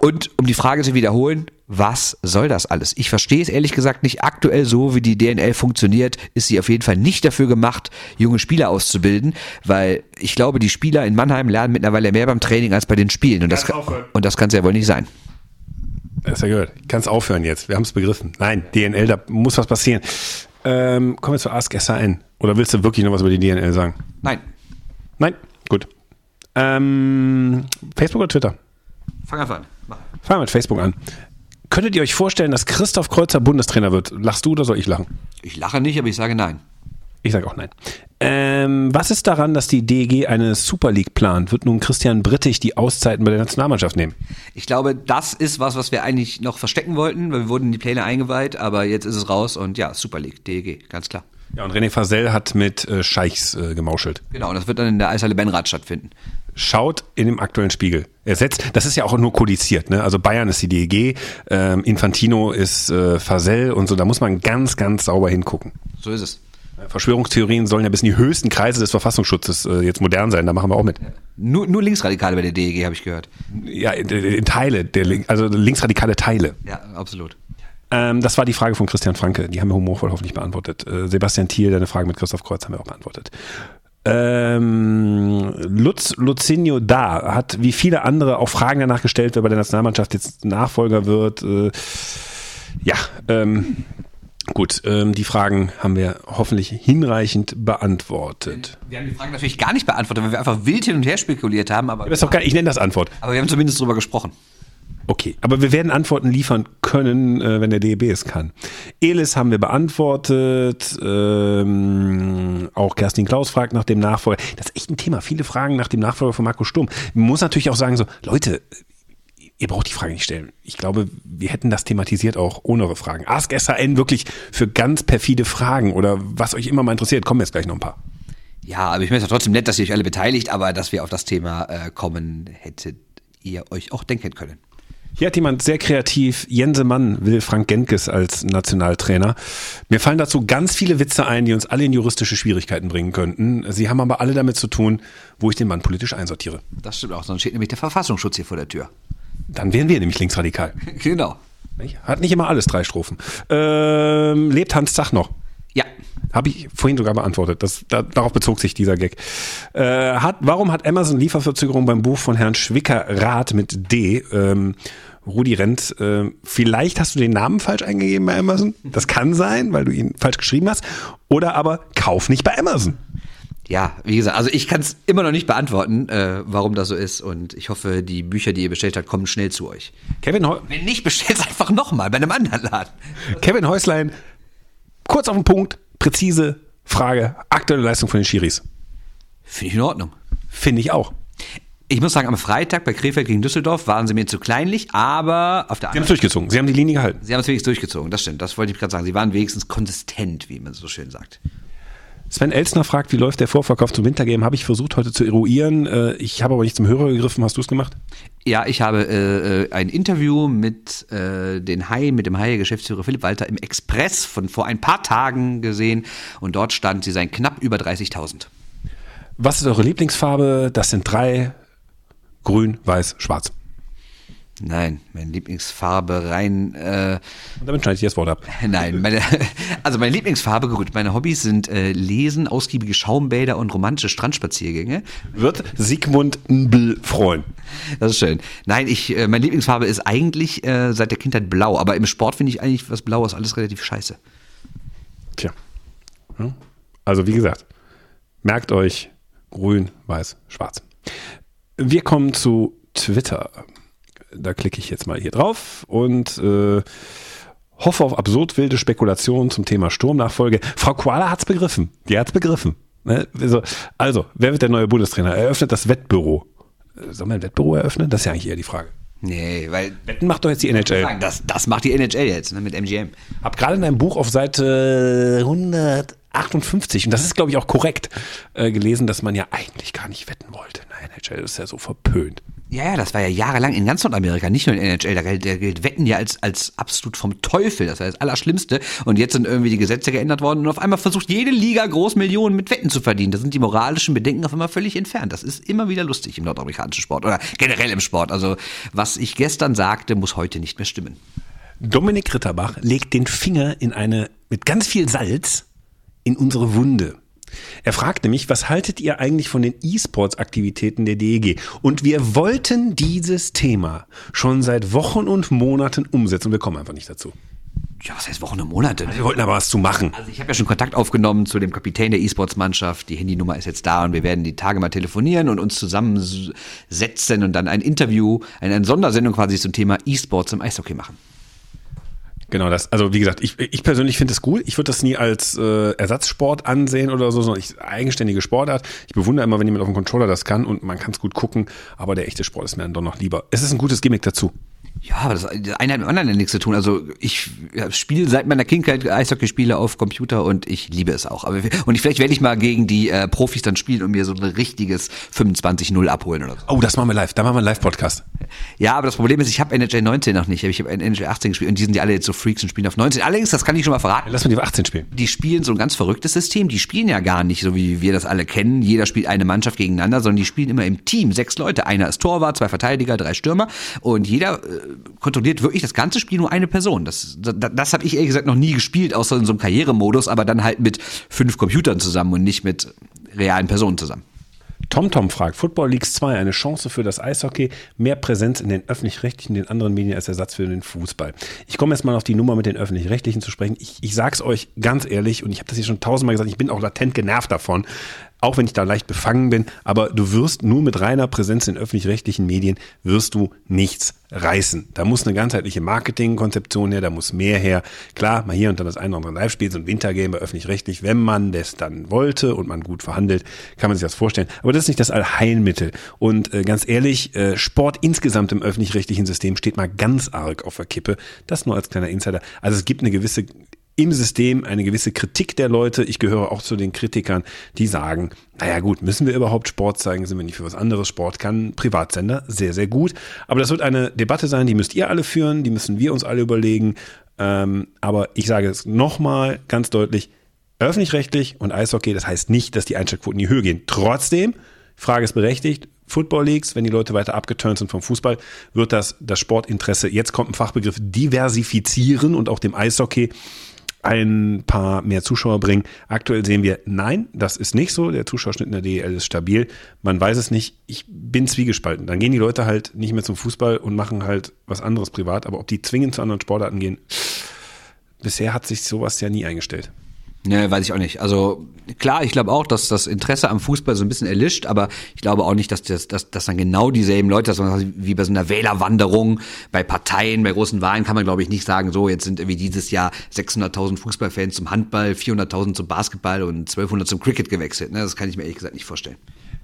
D: Und um die Frage zu wiederholen, was soll das alles? Ich verstehe es ehrlich gesagt nicht. Aktuell so, wie die DNL funktioniert, ist sie auf jeden Fall nicht dafür gemacht, junge Spieler auszubilden, weil ich glaube, die Spieler in Mannheim lernen mittlerweile mehr beim Training als bei den Spielen. Und das, kann, und das kann es ja wohl nicht sein.
C: Das ist ja gehört. Ich kann es aufhören jetzt. Wir haben es begriffen. Nein, DNL, da muss was passieren. Ähm, kommen wir zu Ask SAN. Oder willst du wirklich noch was über die DNL sagen?
D: Nein.
C: Nein? Gut. Ähm, Facebook oder Twitter?
D: Fang einfach an.
C: Fangen wir mit Facebook an. Könntet ihr euch vorstellen, dass Christoph Kreuzer Bundestrainer wird? Lachst du oder soll ich lachen?
D: Ich lache nicht, aber ich sage nein.
C: Ich sage auch nein. Ähm, was ist daran, dass die DEG eine Super League plant? Wird nun Christian Brittig die Auszeiten bei der Nationalmannschaft nehmen?
D: Ich glaube, das ist was, was wir eigentlich noch verstecken wollten, weil wir wurden in die Pläne eingeweiht, aber jetzt ist es raus und ja, Super League, DEG, ganz klar.
C: Ja, und René Fasel hat mit äh, Scheichs äh, gemauschelt.
D: Genau, und das wird dann in der Eishalle Benrad stattfinden.
C: Schaut in dem aktuellen Spiegel. Er setzt, das ist ja auch nur kodiziert, ne? Also Bayern ist die DEG, ähm, Infantino ist äh, Fasel und so, da muss man ganz, ganz sauber hingucken.
D: So ist es.
C: Verschwörungstheorien sollen ja bis in die höchsten Kreise des Verfassungsschutzes äh, jetzt modern sein, da machen wir auch mit.
D: Nur, nur Linksradikale bei der DEG, habe ich gehört.
C: Ja, in, in Teile, der, also linksradikale Teile.
D: Ja, absolut.
C: Ähm, das war die Frage von Christian Franke. Die haben wir humorvoll hoffentlich beantwortet. Äh, Sebastian Thiel, deine Frage mit Christoph Kreuz haben wir auch beantwortet. Ähm, Lutz Luzinho da hat wie viele andere auch Fragen danach gestellt, wer bei der Nationalmannschaft jetzt Nachfolger wird. Äh, ja, ähm, gut, ähm, die Fragen haben wir hoffentlich hinreichend beantwortet.
D: Wir haben die Fragen natürlich gar nicht beantwortet, weil wir einfach wild hin und her spekuliert haben, aber,
C: Aber ist doch geil, ich nenne das Antwort.
D: aber wir haben zumindest drüber gesprochen.
C: Okay, aber wir werden Antworten liefern können, äh, wenn der DEB es kann. Elis haben wir beantwortet. Ähm, auch Kerstin Klaus fragt nach dem Nachfolger. Das ist echt ein Thema. Viele Fragen nach dem Nachfolger von Marco Sturm. Man muss natürlich auch sagen, so, Leute, ihr braucht die Frage nicht stellen. Ich glaube, wir hätten das thematisiert auch ohne eure Fragen. Ask SAN wirklich für ganz perfide Fragen oder was euch immer mal interessiert. Kommen jetzt gleich noch ein paar.
D: Ja, aber ich meine es trotzdem nett, dass ihr euch alle beteiligt, aber dass wir auf das Thema äh, kommen, hättet ihr euch auch denken können.
C: Hier hat jemand sehr kreativ, Jense Mann will Frank Genkes als Nationaltrainer. Mir fallen dazu ganz viele Witze ein, die uns alle in juristische Schwierigkeiten bringen könnten. Sie haben aber alle damit zu tun, wo ich den Mann politisch einsortiere.
D: Das stimmt auch, sonst steht nämlich der Verfassungsschutz hier vor der Tür.
C: Dann wären wir nämlich linksradikal. <laughs>
D: Genau.
C: Hat nicht immer alles drei Strophen. Ähm, lebt Hans Zach noch?
D: Ja.
C: Habe ich vorhin sogar beantwortet. Das, da, darauf bezog sich dieser Gag. Äh, hat, warum hat Amazon Lieferverzögerung beim Buch von Herrn Schwicker Rath mit D? Ähm, Rudi Rent, äh, vielleicht hast du den Namen falsch eingegeben bei Amazon. Das kann sein, weil du ihn falsch geschrieben hast. Oder aber kauf nicht bei Amazon.
D: Ja, wie gesagt, also ich kann es immer noch nicht beantworten, äh, warum das so ist. Und ich hoffe, die Bücher, die ihr bestellt habt, kommen schnell zu euch.
C: Kevin, Heu
D: Wenn nicht, bestellt einfach nochmal bei einem anderen Laden.
C: Kevin Häuslein, kurz auf den Punkt, präzise Frage, aktuelle Leistung von den Schiris.
D: Finde ich in Ordnung.
C: Finde ich auch.
D: Ich muss sagen, am Freitag bei Krefeld gegen Düsseldorf waren sie mir zu kleinlich, aber auf der
C: Sie haben
D: anderen
C: es durchgezogen. Sie haben die Linie gehalten.
D: Sie haben es wenigstens durchgezogen, das stimmt. Das wollte ich gerade sagen. Sie waren wenigstens konsistent, wie man so schön sagt.
C: Sven Elsner fragt, wie läuft der Vorverkauf zum Wintergame? Habe ich versucht heute zu eruieren. Äh, Ich habe aber nicht zum Hörer gegriffen. Hast du es gemacht?
D: Ja, ich habe äh, äh, ein Interview mit äh, den Hai, mit dem Hai-Geschäftsführer Philipp Walter im Express von vor ein paar Tagen gesehen und dort stand, sie seien knapp über 30.000.
C: Was ist eure Lieblingsfarbe? Das sind drei. Grün, weiß, schwarz.
D: Nein, meine Lieblingsfarbe rein. Äh,
C: Und damit schneide ich das Wort ab. <laughs>
D: nein, meine, <laughs> also meine Lieblingsfarbe, gut, meine Hobbys sind äh, Lesen, ausgiebige Schaumbäder und romantische Strandspaziergänge.
C: Wird Sigmund Nbl freuen.
D: Das ist schön. Nein, ich, äh, meine Lieblingsfarbe ist eigentlich äh, seit der Kindheit blau, aber im Sport finde ich eigentlich was Blaues alles relativ scheiße.
C: Tja. Ja. Also wie gesagt, merkt euch grün, weiß, schwarz. Wir kommen zu Twitter. Da klicke ich jetzt mal hier drauf und äh, hoffe auf absurd wilde Spekulationen zum Thema Sturmnachfolge. Frau Koala hat's begriffen. Die hat's begriffen. Ne? Also, also, wer wird der neue Bundestrainer? Er eröffnet das Wettbüro. Äh, Soll man ein Wettbüro eröffnen? Das ist ja eigentlich eher die Frage.
D: Nee, weil
C: Wetten macht doch jetzt die NHL.
D: das, das macht die NHL jetzt ne, mit MGM.
C: Hab gerade in deinem Buch auf Seite 158, und das ist, glaube ich, auch korrekt, äh, gelesen, dass man ja eigentlich gar nicht wetten wollte. Nein, NHL ist ja so verpönt.
D: Ja, ja, das war ja jahrelang in ganz Nordamerika, nicht nur in NHL. Da gilt, da gilt Wetten ja als, als absolut vom Teufel. Das war das Allerschlimmste. Und jetzt sind irgendwie die Gesetze geändert worden und auf einmal versucht jede Liga Großmillionen mit Wetten zu verdienen. Da sind die moralischen Bedenken auf einmal völlig entfernt. Das ist immer wieder lustig im nordamerikanischen Sport oder generell im Sport. Also, was ich gestern sagte, muss heute nicht mehr stimmen.
C: Dominik Ritterbach legt den Finger in eine, mit ganz viel Salz, in unsere Wunde. Er fragte mich, was haltet ihr eigentlich von den E-Sports-Aktivitäten der DEG? Und wir wollten dieses Thema schon seit Wochen und Monaten umsetzen und wir kommen einfach nicht dazu.
D: Ja, was heißt Wochen und Monate?
C: Wir wollten aber was zu machen.
D: Also ich habe ja schon Kontakt aufgenommen zu dem Kapitän der E-Sports-Mannschaft. Die Handynummer ist jetzt da und wir werden die Tage mal telefonieren und uns zusammensetzen und dann ein Interview, eine, eine Sondersendung quasi zum Thema E-Sports im Eishockey machen.
C: Genau das. Also wie gesagt, ich, ich persönlich finde es cool. Ich würde das nie als äh, Ersatzsport ansehen oder so, sondern ich, eigenständige Sportart. Ich bewundere immer, wenn jemand auf dem Controller das kann und man kann es gut gucken, aber der echte Sport ist mir dann doch noch lieber. Es ist ein gutes Gimmick dazu.
D: Ja, aber das, eine hat mit dem anderen nichts zu tun. Also ich spiele seit meiner Kindheit Eishockeyspiele auf Computer und ich liebe es auch. Aber und ich, vielleicht werde ich mal gegen die äh, Profis dann spielen und mir so ein richtiges 25-0 abholen oder so.
C: Oh, das machen wir live. Da machen wir einen Live-Podcast.
D: Ja, aber das Problem ist, ich habe NHL 19 noch nicht. Ich habe NHL 18 gespielt und die sind ja alle jetzt so Freaks und spielen auf 19. Allerdings, das kann ich schon mal verraten.
C: Lass mal die auf 18 spielen.
D: Die spielen so ein ganz verrücktes System. Die spielen ja gar nicht so, wie wir das alle kennen. Jeder spielt eine Mannschaft gegeneinander, sondern die spielen immer im Team. Sechs Leute. Einer ist Torwart, zwei Verteidiger, drei Stürmer. Und jeder äh, kontrolliert wirklich das ganze Spiel nur eine Person. Das, das, das habe ich ehrlich gesagt noch nie gespielt, außer in so einem Karrieremodus, aber dann halt mit fünf Computern zusammen und nicht mit realen Personen zusammen.
C: TomTom fragt, Football Leagues 2, eine Chance für das Eishockey, mehr Präsenz in den öffentlich-rechtlichen, den anderen Medien als Ersatz für den Fußball. Ich komme jetzt mal auf die Nummer mit den öffentlich-rechtlichen zu sprechen. Ich, ich sag's euch ganz ehrlich und ich habe das hier schon tausendmal gesagt, ich bin auch latent genervt davon. Auch wenn ich da leicht befangen bin, aber du wirst nur mit reiner Präsenz in öffentlich-rechtlichen Medien wirst du nichts reißen. Da muss eine ganzheitliche Marketingkonzeption her, da muss mehr her. Klar, mal hier und dann das eine oder andere Live-Spiel, so ein Wintergame bei öffentlich-rechtlich, wenn man das dann wollte und man gut verhandelt, kann man sich das vorstellen. Aber das ist nicht das Allheilmittel. Und äh, ganz ehrlich, äh, Sport insgesamt im öffentlich-rechtlichen System steht mal ganz arg auf der Kippe. Das nur als kleiner Insider. Also es gibt eine gewisse im System eine gewisse Kritik der Leute. Ich gehöre auch zu den Kritikern, die sagen, naja gut, müssen wir überhaupt Sport zeigen? Sind wir nicht für was anderes? Sport kann Privatsender sehr, sehr gut. Aber das wird eine Debatte sein, die müsst ihr alle führen, die müssen wir uns alle überlegen. Ähm, aber ich sage es nochmal ganz deutlich, öffentlich-rechtlich und Eishockey, das heißt nicht, dass die Einschaltquoten in die Höhe gehen. Trotzdem, Frage ist berechtigt, Football Leagues, wenn die Leute weiter abgeturnt sind vom Fußball, wird das das Sportinteresse, jetzt kommt ein Fachbegriff, diversifizieren und auch dem Eishockey ein paar mehr Zuschauer bringen. Aktuell sehen wir, nein, das ist nicht so. Der Zuschauerschnitt in der DEL ist stabil. Man weiß es nicht. Ich bin zwiegespalten. Dann gehen die Leute halt nicht mehr zum Fußball und machen halt was anderes privat. Aber ob die zwingend zu anderen Sportarten gehen, bisher hat sich sowas ja nie eingestellt.
D: Ne, weiß ich auch nicht. Also klar, ich glaube auch, dass das Interesse am Fußball so ein bisschen erlischt, aber ich glaube auch nicht, dass das, dass, dass dann genau dieselben Leute, dass man wie bei so einer Wählerwanderung, bei Parteien, bei großen Wahlen kann man glaube ich nicht sagen, so jetzt sind irgendwie dieses Jahr 600.000 Fußballfans zum Handball, 400.000 zum Basketball und 1200 zum Cricket gewechselt. Ne? Das kann ich mir ehrlich gesagt nicht vorstellen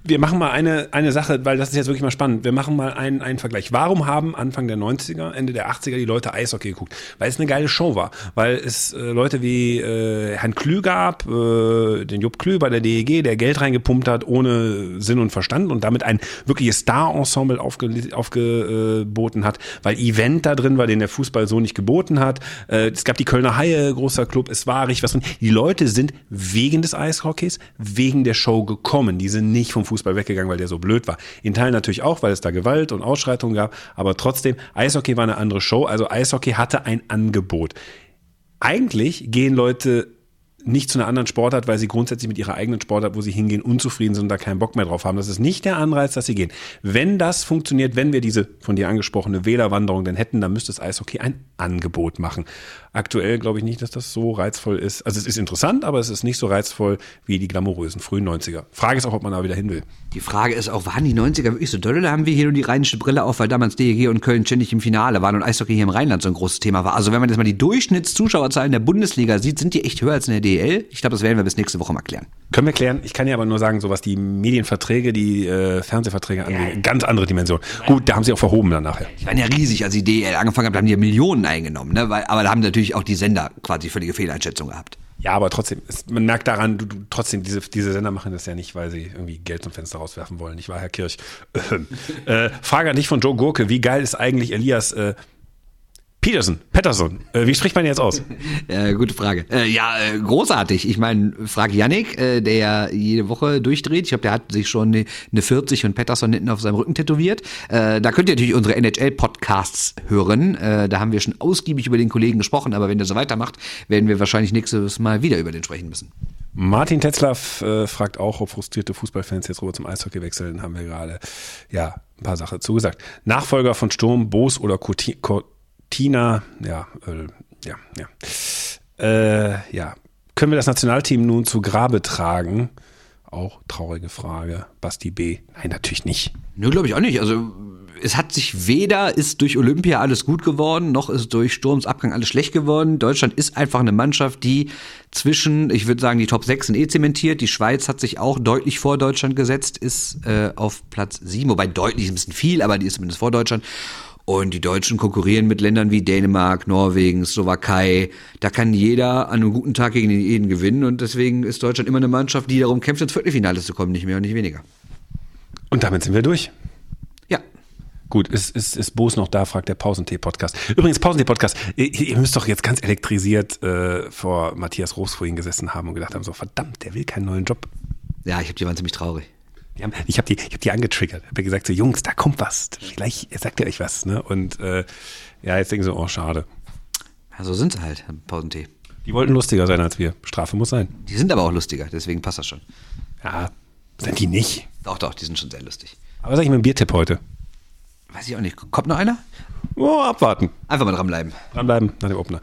C: wir machen mal eine, eine Sache, weil das ist jetzt wirklich mal spannend. Wir machen mal einen, einen Vergleich. Warum haben Anfang der 90er, Ende der 80er die Leute Eishockey geguckt? Weil es eine geile Show war. Weil es äh, Leute wie äh, Herrn Klü gab, äh, den Jupp Klü bei der DEG, der Geld reingepumpt hat ohne Sinn und Verstand und damit ein wirkliches Star-Ensemble aufge, aufgeboten hat, weil Event da drin war, den der Fußball so nicht geboten hat. Äh, es gab die Kölner Haie, großer Club, es war richtig was drin. Die Leute sind wegen des Eishockeys, wegen der Show gekommen. Die sind nicht vom Fußball Fußball weggegangen, weil der so blöd war. In Teilen natürlich auch, weil es da Gewalt und Ausschreitungen gab, aber trotzdem, Eishockey war eine andere Show, also Eishockey hatte ein Angebot. Eigentlich gehen Leute nicht zu einer anderen Sportart, weil sie grundsätzlich mit ihrer eigenen Sportart, wo sie hingehen, unzufrieden sind und da keinen Bock mehr drauf haben. Das ist nicht der Anreiz, dass sie gehen. Wenn das funktioniert, wenn wir diese von dir angesprochene Wählerwanderung denn hätten, dann müsste das Eishockey ein Angebot machen. Aktuell glaube ich nicht, dass das so reizvoll ist. Also es ist interessant, aber es ist nicht so reizvoll wie die glamourösen frühen 90er. Frage ist auch, ob man da wieder hin will.
D: Die Frage ist auch, waren die 90er wirklich so doll oder haben wir hier nur die rheinische Brille auf, weil damals DEG und Köln ständig im Finale waren und Eishockey hier im Rheinland so ein großes Thema war? Also wenn man jetzt mal die Durchschnittszuschauerzahlen der Bundesliga sieht, sind die echt höher als in der DEL? Ich glaube, das werden wir bis nächste Woche mal klären.
C: Können wir klären. Ich kann ja aber nur sagen, so was die Medienverträge, die äh, Fernsehverträge angeht, ja. ganz andere Dimension. Gut, da haben sie auch verhoben dann nachher.
D: Die waren ja riesig, als die DEL angefangen hat, haben die ja Millionen eingenommen, ne? Weil, aber da haben natürlich auch die Sender quasi völlige Fehleinschätzung gehabt.
C: Ja, aber trotzdem, es, man merkt daran, du, du, trotzdem, diese, diese Sender machen das ja nicht, weil sie irgendwie Geld zum Fenster rauswerfen wollen. Ich war Herr Kirch. <laughs> äh, Frage an dich von Joe Gurke. Wie geil ist eigentlich Elias äh, Peterson, Patterson, äh, wie spricht man jetzt aus? <laughs>
D: Äh, gute Frage. Äh, ja, äh, großartig. Ich meine, frage Yannick, äh, der ja jede Woche durchdreht. Ich glaube, der hat sich schon eine, eine 40 und Patterson hinten auf seinem Rücken tätowiert. Äh, da könnt ihr natürlich unsere NHL-Podcasts hören. Da haben wir schon ausgiebig über den Kollegen gesprochen, aber wenn der so weitermacht, werden wir wahrscheinlich nächstes Mal wieder über den sprechen müssen.
C: Martin Tetzlaff fragt auch, ob frustrierte Fußballfans jetzt rüber zum Eishockey wechseln. Haben wir gerade ja ein paar Sachen zugesagt. Nachfolger von Sturm, Boos oder Coutinho Tina, ja, äh, ja, ja. Äh, ja. Können wir das Nationalteam nun zu Grabe tragen? Auch traurige Frage. Basti B. Nein, natürlich nicht.
D: Nö, glaube ich auch nicht. Also es hat sich weder ist durch Olympia alles gut geworden, noch ist durch Sturms Abgang alles schlecht geworden. Deutschland ist einfach eine Mannschaft, die zwischen, ich würde sagen, die Top 6 sind eh zementiert. Die Schweiz hat sich auch deutlich vor Deutschland gesetzt, ist äh, auf Platz 7, wobei deutlich ist ein bisschen viel, aber die ist zumindest vor Deutschland. Und die Deutschen konkurrieren mit Ländern wie Dänemark, Norwegen, Slowakei. Da kann jeder an einem guten Tag gegen jeden gewinnen. Und deswegen ist Deutschland immer eine Mannschaft, die darum kämpft, ins Viertelfinale zu kommen. Nicht mehr und nicht weniger.
C: Und damit sind wir durch.
D: Ja.
C: Gut, ist, ist, ist Boos noch da, fragt der Pausentee-Podcast. Übrigens, Pausentee-Podcast, ihr, ihr, müsst doch jetzt ganz elektrisiert äh, vor Matthias Roos vorhin gesessen haben und gedacht haben, so verdammt, der will keinen neuen Job.
D: Ja, ich hab die waren ziemlich traurig.
C: Haben, ich habe die, ich hab die angetriggert. Habe gesagt, so Jungs, da kommt was. Vielleicht sagt ihr euch was. Ne? Und äh, ja, jetzt denken sie, oh, schade.
D: Ja, so sind sie halt, Pausentee.
C: Die wollten lustiger sein als wir. Strafe muss sein.
D: Die sind aber auch lustiger, deswegen passt das schon.
C: Ja, sind die nicht?
D: Doch, doch, die sind schon sehr lustig.
C: Aber was sag ich mit dem Biertipp heute?
D: Weiß ich auch nicht. Kommt noch einer?
C: Oh, abwarten.
D: Einfach mal dranbleiben.
C: Dranbleiben nach dem Opener.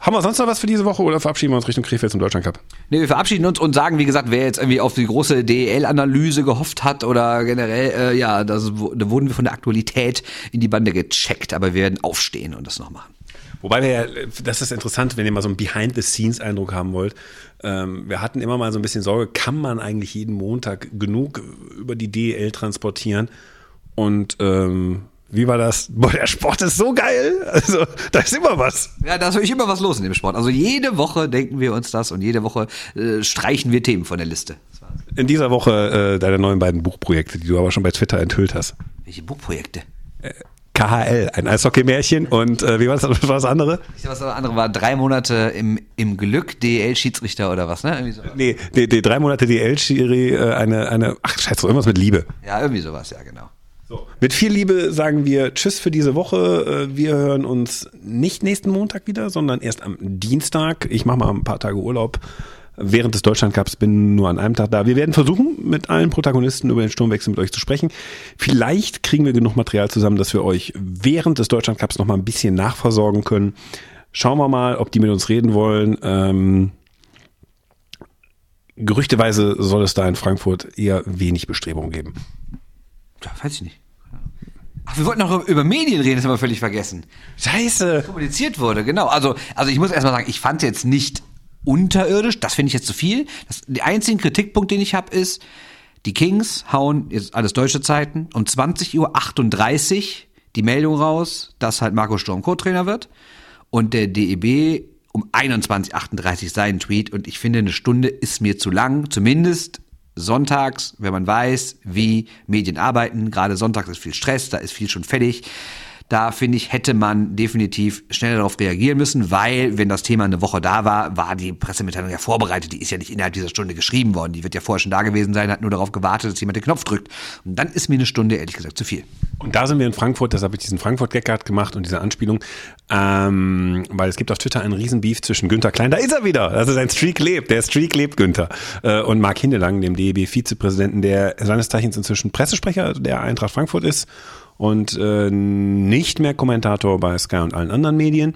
C: Haben wir sonst noch was für diese Woche oder verabschieden wir uns Richtung Krefeld zum Deutschland Cup?
D: Nee, wir verabschieden uns und sagen, wie gesagt, wer jetzt irgendwie auf die große DEL-Analyse gehofft hat oder generell, äh, ja, das, da wurden wir von der Aktualität in die Bande gecheckt, aber wir werden aufstehen und das noch machen.
C: Wobei wir ja, das ist interessant, wenn ihr mal so einen Behind-the-Scenes-Eindruck haben wollt. Ähm, wir hatten immer mal so ein bisschen Sorge, kann man eigentlich jeden Montag genug über die DEL transportieren? Und ähm, wie war das? Boah, der Sport ist so geil. Also, da ist immer was.
D: Ja, da ist wirklich immer was los in dem Sport. Also jede Woche denken wir uns das und jede Woche äh, streichen wir Themen von der Liste.
C: In dieser Woche äh, deine neuen beiden Buchprojekte, die du aber schon bei Twitter enthüllt hast.
D: Welche Buchprojekte?
C: KHL, ein Eishockey-Märchen und äh, wie war das, was war das andere?
D: Ich weiß, was das andere war, drei Monate im, im Glück, DL-Schiedsrichter oder was, ne? Irgendwie so.
C: Nee, die, die drei Monate DL-Schiri, äh, eine, eine, ach scheiße, irgendwas mit Liebe.
D: Ja, irgendwie sowas, ja, genau.
C: Mit viel Liebe sagen wir Tschüss für diese Woche. Äh, Wir hören uns nicht nächsten Montag wieder, sondern erst am Dienstag. Ich mache mal ein paar Tage Urlaub während des Deutschlandcups, bin nur an einem Tag da. Wir werden versuchen, mit allen Protagonisten über den Sturmwechsel mit euch zu sprechen. Vielleicht kriegen wir genug Material zusammen, dass wir euch während des Deutschlandcups noch mal ein bisschen nachversorgen können. Schauen wir mal, ob die mit uns reden wollen. Ähm, gerüchteweise soll es da in Frankfurt eher wenig Bestrebungen geben.
D: Ja, weiß ich nicht. Ach, wir wollten noch über Medien reden, das haben wir völlig vergessen.
C: Scheiße!
D: kommuniziert wurde, genau. Also, also ich muss erstmal sagen, ich fand es jetzt nicht unterirdisch, das finde ich jetzt zu viel. Das, der einzige Kritikpunkt, den ich habe, ist, die Kings hauen jetzt alles deutsche Zeiten um 20.38 Uhr die Meldung raus, dass halt Marco Sturm Co-Trainer wird und der DEB um 21.38 Uhr seinen Tweet und ich finde, eine Stunde ist mir zu lang, zumindest sonntags, wenn man weiß, wie Medien arbeiten. Gerade sonntags ist viel Stress, da ist viel schon fertig. Da finde ich, hätte man definitiv schneller darauf reagieren müssen, weil, wenn das Thema eine Woche da war, war die Pressemitteilung ja vorbereitet. Die ist ja nicht innerhalb dieser Stunde geschrieben worden. Die wird ja vorher schon da gewesen sein, hat nur darauf gewartet, dass jemand den Knopf drückt. Und dann ist mir eine Stunde, ehrlich gesagt, zu viel.
C: Und da sind wir in Frankfurt, das habe ich diesen Frankfurt-Gag gerade gemacht und diese Anspielung, ähm, weil es gibt auf Twitter einen Riesenbeef zwischen Günther Klein, da ist er wieder, also sein Streak lebt, der Streak lebt Günther, äh, und Marc Hindelang, dem DEB-Vizepräsidenten, der seines Zeichens inzwischen Pressesprecher der Eintracht Frankfurt ist und äh, nicht mehr Kommentator bei Sky und allen anderen Medien.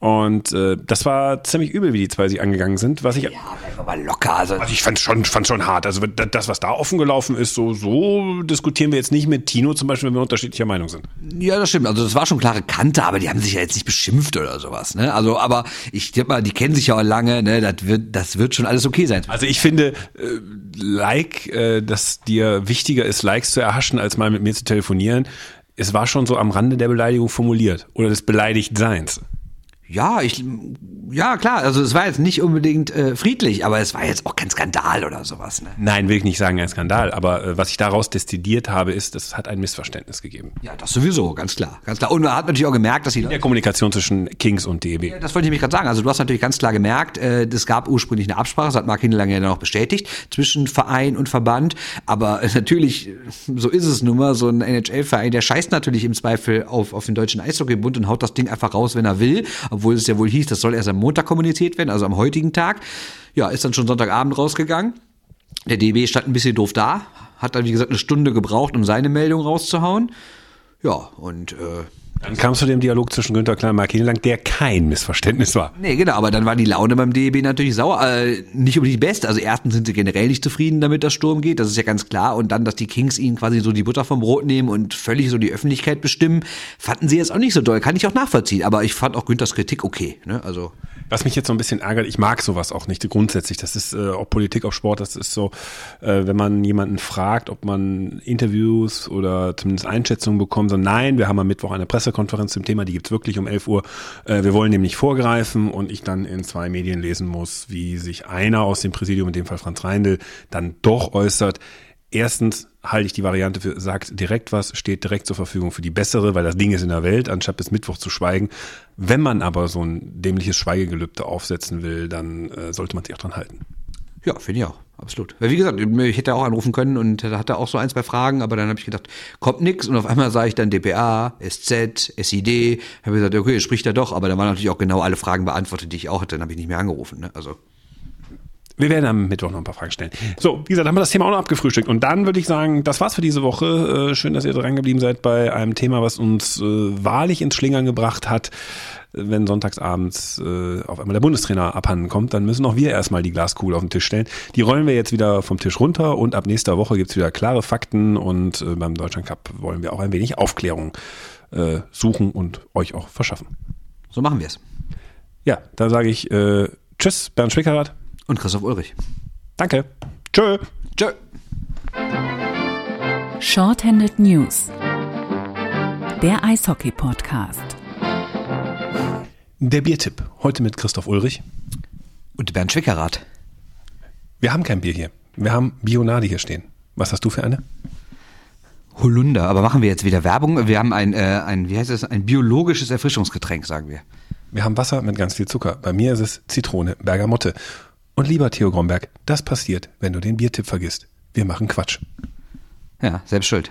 C: Und äh, das war ziemlich übel, wie die zwei sich angegangen sind. Was ich,
D: Ja, mal locker. Also,
C: also ich fand schon, fand schon hart. Also das, was da offen gelaufen ist, so, so diskutieren wir jetzt nicht mit Tino zum Beispiel, wenn wir unterschiedlicher Meinung sind.
D: ja, das stimmt. Also das war schon klare Kante, aber die haben sich ja jetzt nicht beschimpft oder sowas. Ne? Also, aber ich denke mal, die kennen sich ja auch lange. Ne? Das wird, das wird schon alles okay sein.
C: Also ich finde, äh, Like, äh, dass dir wichtiger ist, Likes zu erhaschen, als mal mit mir zu telefonieren. Es war schon so am Rande der Beleidigung formuliert oder des Beleidigtseins.
D: Ja, ich, ja klar. Also es war jetzt nicht unbedingt äh, friedlich, aber es war jetzt auch kein Skandal oder sowas. Ne?
C: Nein, will ich nicht sagen, ein Skandal, aber äh, was ich daraus destilliert habe, ist, es hat ein Missverständnis gegeben.
D: Ja, das sowieso, ganz klar, ganz klar. Und man hat natürlich auch gemerkt, dass die
C: In der Kommunikation zwischen Kings und DEB.
D: Ja, Das wollte ich mich gerade sagen. Also du hast natürlich ganz klar gemerkt, äh, es gab ursprünglich eine Absprache, das hat Mark Hindelang ja dann auch bestätigt, zwischen Verein und Verband. Aber äh, natürlich, äh, so ist es nun mal, so ein NHL-Verein, der scheißt natürlich im Zweifel auf, auf den Deutschen Eishockeybund und haut das Ding einfach raus, wenn er will. Obwohl es ja wohl hieß, das soll erst am Montag kommuniziert werden, also am heutigen Tag. Ja, ist dann schon Sonntagabend rausgegangen. Der DB stand ein bisschen doof da, hat dann, wie gesagt, eine Stunde gebraucht, um seine Meldung rauszuhauen. Ja, und äh,
C: Dann kam es zu dem Dialog zwischen Günther Klein und Mark Hindelang, der kein Missverständnis war.
D: Nee, genau, aber dann war die Laune beim DEB natürlich sauer. Äh, nicht unbedingt die beste. Also erstens sind sie generell nicht zufrieden damit, dass Sturm geht, das ist ja ganz klar. Und dann, dass die Kings ihnen quasi so die Butter vom Brot nehmen und völlig so die Öffentlichkeit bestimmen, fanden sie jetzt auch nicht so doll. Kann ich auch nachvollziehen. Aber ich fand auch Günthers Kritik okay. Ne? Also
C: Was mich jetzt so ein bisschen ärgert, ich mag sowas auch nicht grundsätzlich. Das ist äh, auch Politik, auch Sport. Das ist so, äh, wenn man jemanden fragt, ob man Interviews oder zumindest Einschätzungen bekommt, so nein, wir haben am Mittwoch eine Pressekonferenz zum Thema, die gibt's wirklich um 11 Uhr. Äh, wir wollen dem nicht vorgreifen und ich dann in zwei Medien lesen muss, wie sich einer aus dem Präsidium, in dem Fall Franz Reindl, dann doch äußert. Erstens halte ich die Variante für, sagt direkt was, steht direkt zur Verfügung für die bessere, weil das Ding ist in der Welt, anstatt bis Mittwoch zu schweigen. Wenn man aber so ein dämliches Schweigegelübde aufsetzen will, dann äh, sollte man sich auch dran halten.
D: ja, finde ich auch. Absolut. Weil wie gesagt, ich hätte auch anrufen können und hatte auch so ein, zwei Fragen, aber dann habe ich gedacht, kommt nix und auf einmal sah ich dann DPA, SZ, SID, habe gesagt, okay, spricht er doch, aber dann waren natürlich auch genau alle Fragen beantwortet, die ich auch hatte, dann habe ich nicht mehr angerufen. Ne? Also
C: Wir werden am Mittwoch noch ein paar Fragen stellen. So, wie gesagt, haben wir das Thema auch noch abgefrühstückt. Und dann würde ich sagen, das war's für diese Woche. Äh, schön, dass ihr dran geblieben seid bei einem Thema, was uns äh, wahrlich ins Schlingern gebracht hat. Wenn sonntagsabends äh, auf einmal der Bundestrainer abhanden kommt, dann müssen auch wir erstmal die Glaskugel auf den Tisch stellen. Die rollen wir jetzt wieder vom Tisch runter und ab nächster Woche gibt's wieder klare Fakten und beim Deutschland Cup wollen wir auch ein wenig Aufklärung suchen und euch auch verschaffen.
D: So machen wir es.
C: Ja, da sage ich Tschüss, Bernd Schwickerath.
D: Und Christoph Ulrich.
C: Danke. Tschö.
D: Tschö.
A: Shorthanded News. Der Eishockey-Podcast.
C: Der Biertipp. Heute mit Christoph Ulrich.
D: Und Bernd Schwickerath.
C: Wir haben kein Bier hier. Wir haben Bionade hier stehen. Was hast du für eine?
D: Holunder, aber machen wir jetzt wieder Werbung? Wir haben ein, äh, ein wie heißt es, ein biologisches Erfrischungsgetränk, sagen wir.
C: Wir haben Wasser mit ganz viel Zucker. Bei mir ist es Zitrone, Bergamotte. Und lieber Theo Gromberg, das passiert, wenn du den Biertipp vergisst. Wir machen Quatsch.
D: Ja, selbst schuld.